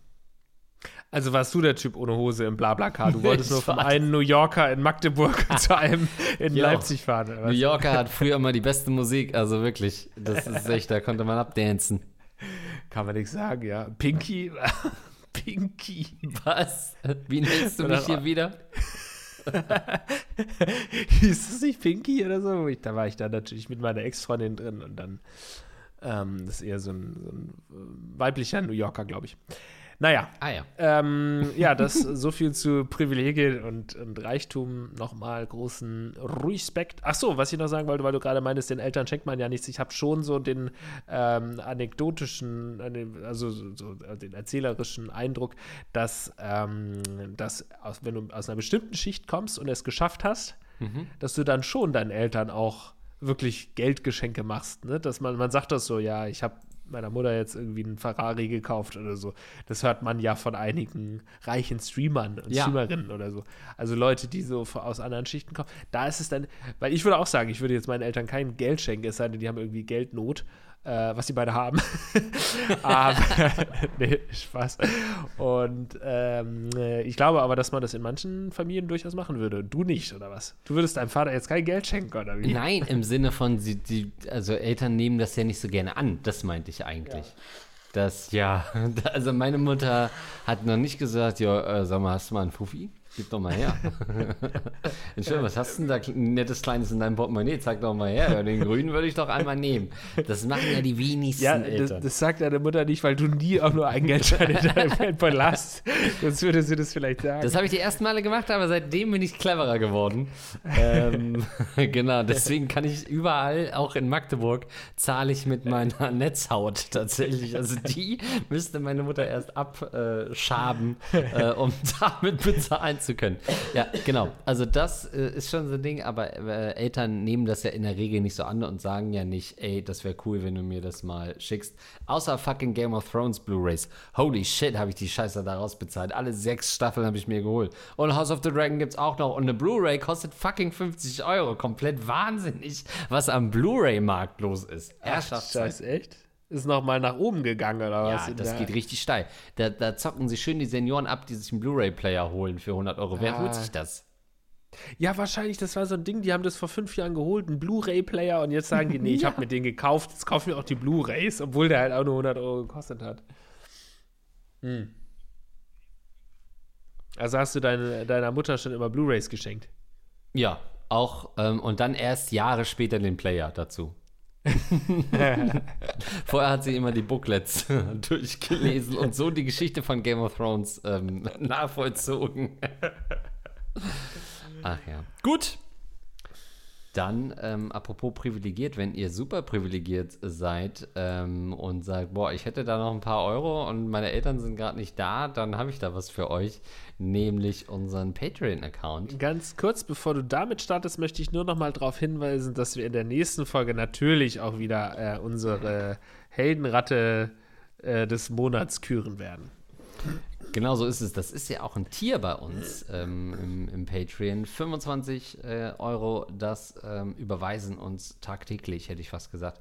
Also warst du der Typ ohne Hose im Blablacar? Du wolltest nur von einem New Yorker in Magdeburg zu einem in jo. Leipzig fahren. New Yorker hat früher immer die beste Musik, also wirklich. Das ist echt, da konnte man abdancen. Kann man nichts sagen, ja. Pinky. Pinky. Was? Wie nennst du mich hier wieder? Hieß es nicht Pinky oder so? da war ich dann natürlich mit meiner Ex-Freundin drin und dann ähm, das ist eher so ein, so ein weiblicher New Yorker, glaube ich. Naja. Ah ja. Ähm, ja, das so viel zu Privilegien und, und Reichtum. Nochmal großen Respekt. Ach so, was ich noch sagen wollte, weil du gerade meintest, den Eltern schenkt man ja nichts. Ich habe schon so den ähm, anekdotischen, also so, den erzählerischen Eindruck, dass, ähm, dass aus, wenn du aus einer bestimmten Schicht kommst und es geschafft hast, mhm. dass du dann schon deinen Eltern auch wirklich Geldgeschenke machst. Ne? Dass man, man sagt das so, ja, ich habe meiner Mutter jetzt irgendwie einen Ferrari gekauft oder so. Das hört man ja von einigen reichen Streamern und ja. Streamerinnen oder so. Also Leute, die so aus anderen Schichten kommen. Da ist es dann, weil ich würde auch sagen, ich würde jetzt meinen Eltern kein Geld schenken, es sei denn, die haben irgendwie Geldnot. Äh, was sie beide haben. aber, nee, Spaß. Und ähm, äh, ich glaube aber, dass man das in manchen Familien durchaus machen würde. Du nicht, oder was? Du würdest deinem Vater jetzt kein Geld schenken, oder wie? Nein, im Sinne von, sie, die, also Eltern nehmen das ja nicht so gerne an. Das meinte ich eigentlich. Ja. Das, ja, also meine Mutter hat noch nicht gesagt, ja, äh, sag mal, hast du mal einen Fuffi? Gib doch mal her. Entschuldigung, was hast du denn da nettes Kleines in deinem Portemonnaie? Zeig doch mal her. Den grünen würde ich doch einmal nehmen. Das machen ja die wenigsten ja, Eltern. Das, das sagt deine Mutter nicht, weil du nie auch nur einen Geldschein in deinem Geldbeutel hast. Sonst würde sie das vielleicht sagen. Das habe ich die ersten Male gemacht, aber seitdem bin ich cleverer geworden. ähm, genau, deswegen kann ich überall, auch in Magdeburg, zahle ich mit meiner Netzhaut tatsächlich. Also die müsste meine Mutter erst abschaben, äh, um damit bezahlen zu können. Ja, genau. Also das äh, ist schon so ein Ding, aber äh, Eltern nehmen das ja in der Regel nicht so an und sagen ja nicht, ey, das wäre cool, wenn du mir das mal schickst. Außer fucking Game of Thrones Blu-rays. Holy shit, habe ich die Scheiße daraus bezahlt. Alle sechs Staffeln habe ich mir geholt. Und House of the Dragon gibt es auch noch. Und eine Blu-ray kostet fucking 50 Euro. Komplett wahnsinnig, was am Blu-ray-Markt los ist. Herrschaft. Scheiße, echt? Ist noch mal nach oben gegangen oder was? Ja, das geht richtig steil. Da, da, zocken sie schön die Senioren ab, die sich einen Blu-ray-Player holen für 100 Euro. Wer ah. holt sich das? Ja, wahrscheinlich, das war so ein Ding, die haben das vor fünf Jahren geholt, einen Blu-ray-Player und jetzt sagen die, nee, ich ja. habe mir den gekauft, jetzt kaufen wir auch die Blu-rays, obwohl der halt auch nur 100 Euro gekostet hat. Hm. Also hast du deine, deiner Mutter schon immer Blu-rays geschenkt? Ja, auch ähm, und dann erst Jahre später den Player dazu. Vorher hat sie immer die Booklets durchgelesen und so die Geschichte von Game of Thrones ähm, nachvollzogen. Ach ja. Gut. Dann, ähm, apropos privilegiert, wenn ihr super privilegiert seid ähm, und sagt, boah, ich hätte da noch ein paar Euro und meine Eltern sind gerade nicht da, dann habe ich da was für euch nämlich unseren Patreon-Account. Ganz kurz, bevor du damit startest, möchte ich nur noch mal darauf hinweisen, dass wir in der nächsten Folge natürlich auch wieder äh, unsere Heldenratte äh, des Monats küren werden. Genau so ist es. Das ist ja auch ein Tier bei uns ähm, im, im, Patreon. 25 äh, Euro, das ähm, überweisen uns tagtäglich, hätte ich fast gesagt.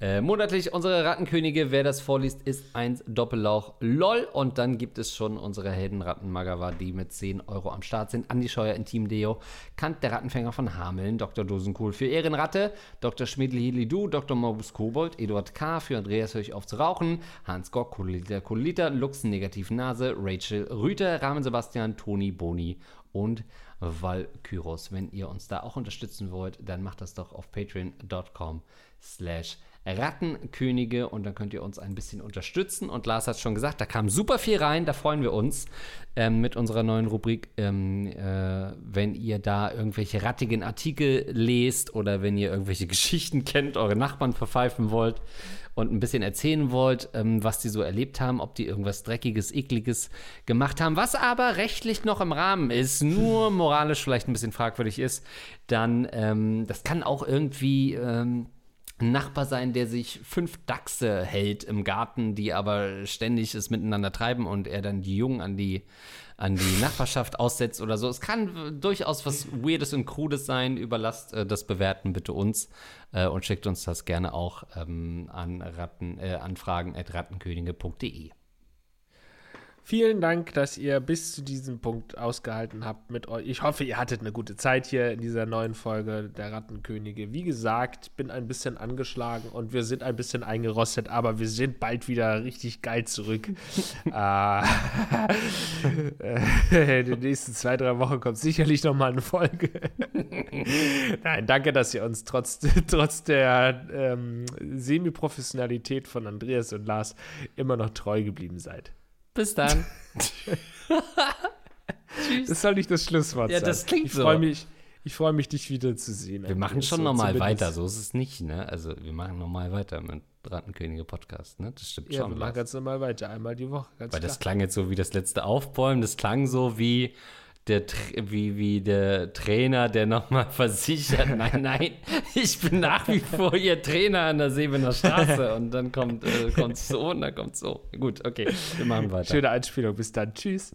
Äh, monatlich unsere Rattenkönige. Wer das vorliest, ist eins Doppellauch LOL. Und dann gibt es schon unsere Heldenratten Magawa, die mit 10 Euro am Start sind. Andi Scheuer in Team Deo, Kant der Rattenfänger von Hameln, Dr. Dosenkohl für Ehrenratte, Dr. Schmidli Du, Dr. Morbus Kobold, Eduard K. für Andreas Hör ich auf zu rauchen, Hans Gock, Koliter, Koliter, Luxen, Negativen Nase, Ray Rachel Rüter, Rahmen Sebastian, Toni Boni und Valkyros. Wenn ihr uns da auch unterstützen wollt, dann macht das doch auf patreon.com slash Rattenkönige und dann könnt ihr uns ein bisschen unterstützen. Und Lars hat schon gesagt, da kam super viel rein, da freuen wir uns ähm, mit unserer neuen Rubrik. Ähm, äh, wenn ihr da irgendwelche rattigen Artikel lest oder wenn ihr irgendwelche Geschichten kennt, eure Nachbarn verpfeifen wollt, und ein bisschen erzählen wollt, ähm, was die so erlebt haben, ob die irgendwas Dreckiges, Ekliges gemacht haben, was aber rechtlich noch im Rahmen ist, nur moralisch vielleicht ein bisschen fragwürdig ist, dann, ähm, das kann auch irgendwie. Ähm, ein Nachbar sein, der sich fünf Dachse hält im Garten, die aber ständig es miteinander treiben und er dann die Jungen an die an die Nachbarschaft aussetzt oder so. Es kann durchaus was Weirdes und Krudes sein. Überlasst äh, das Bewerten bitte uns äh, und schickt uns das gerne auch ähm, an Ratten, äh, Anfragen at rattenkönige.de. Vielen Dank, dass ihr bis zu diesem Punkt ausgehalten habt mit euch. Ich hoffe, ihr hattet eine gute Zeit hier in dieser neuen Folge der Rattenkönige. Wie gesagt, bin ein bisschen angeschlagen und wir sind ein bisschen eingerostet, aber wir sind bald wieder richtig geil zurück. äh, in den nächsten zwei, drei Wochen kommt sicherlich noch mal eine Folge. Nein, danke, dass ihr uns trotz, trotz der ähm, Semi-Professionalität von Andreas und Lars immer noch treu geblieben seid. Bis dann. Tschüss. Das soll nicht das Schlusswort sein. Ja, das klingt ich so. Freu mich, ich freue mich, dich wieder zu sehen. Wir machen schon so nochmal weiter, so ist es nicht, ne? Also wir machen nochmal weiter mit Rattenkönige Podcast, ne? Das stimmt ja, schon. Wir machen ganz normal weiter, einmal die Woche. Weil klar. das klang jetzt so wie das letzte Aufbäumen, das klang so wie der, wie, wie der Trainer, der nochmal versichert, nein, nein, ich bin nach wie vor Ihr Trainer an der Sebener Straße. Und dann kommt äh, kommt so und dann kommt so. Gut, okay, wir machen weiter. Schöne Einspielung, bis dann, tschüss.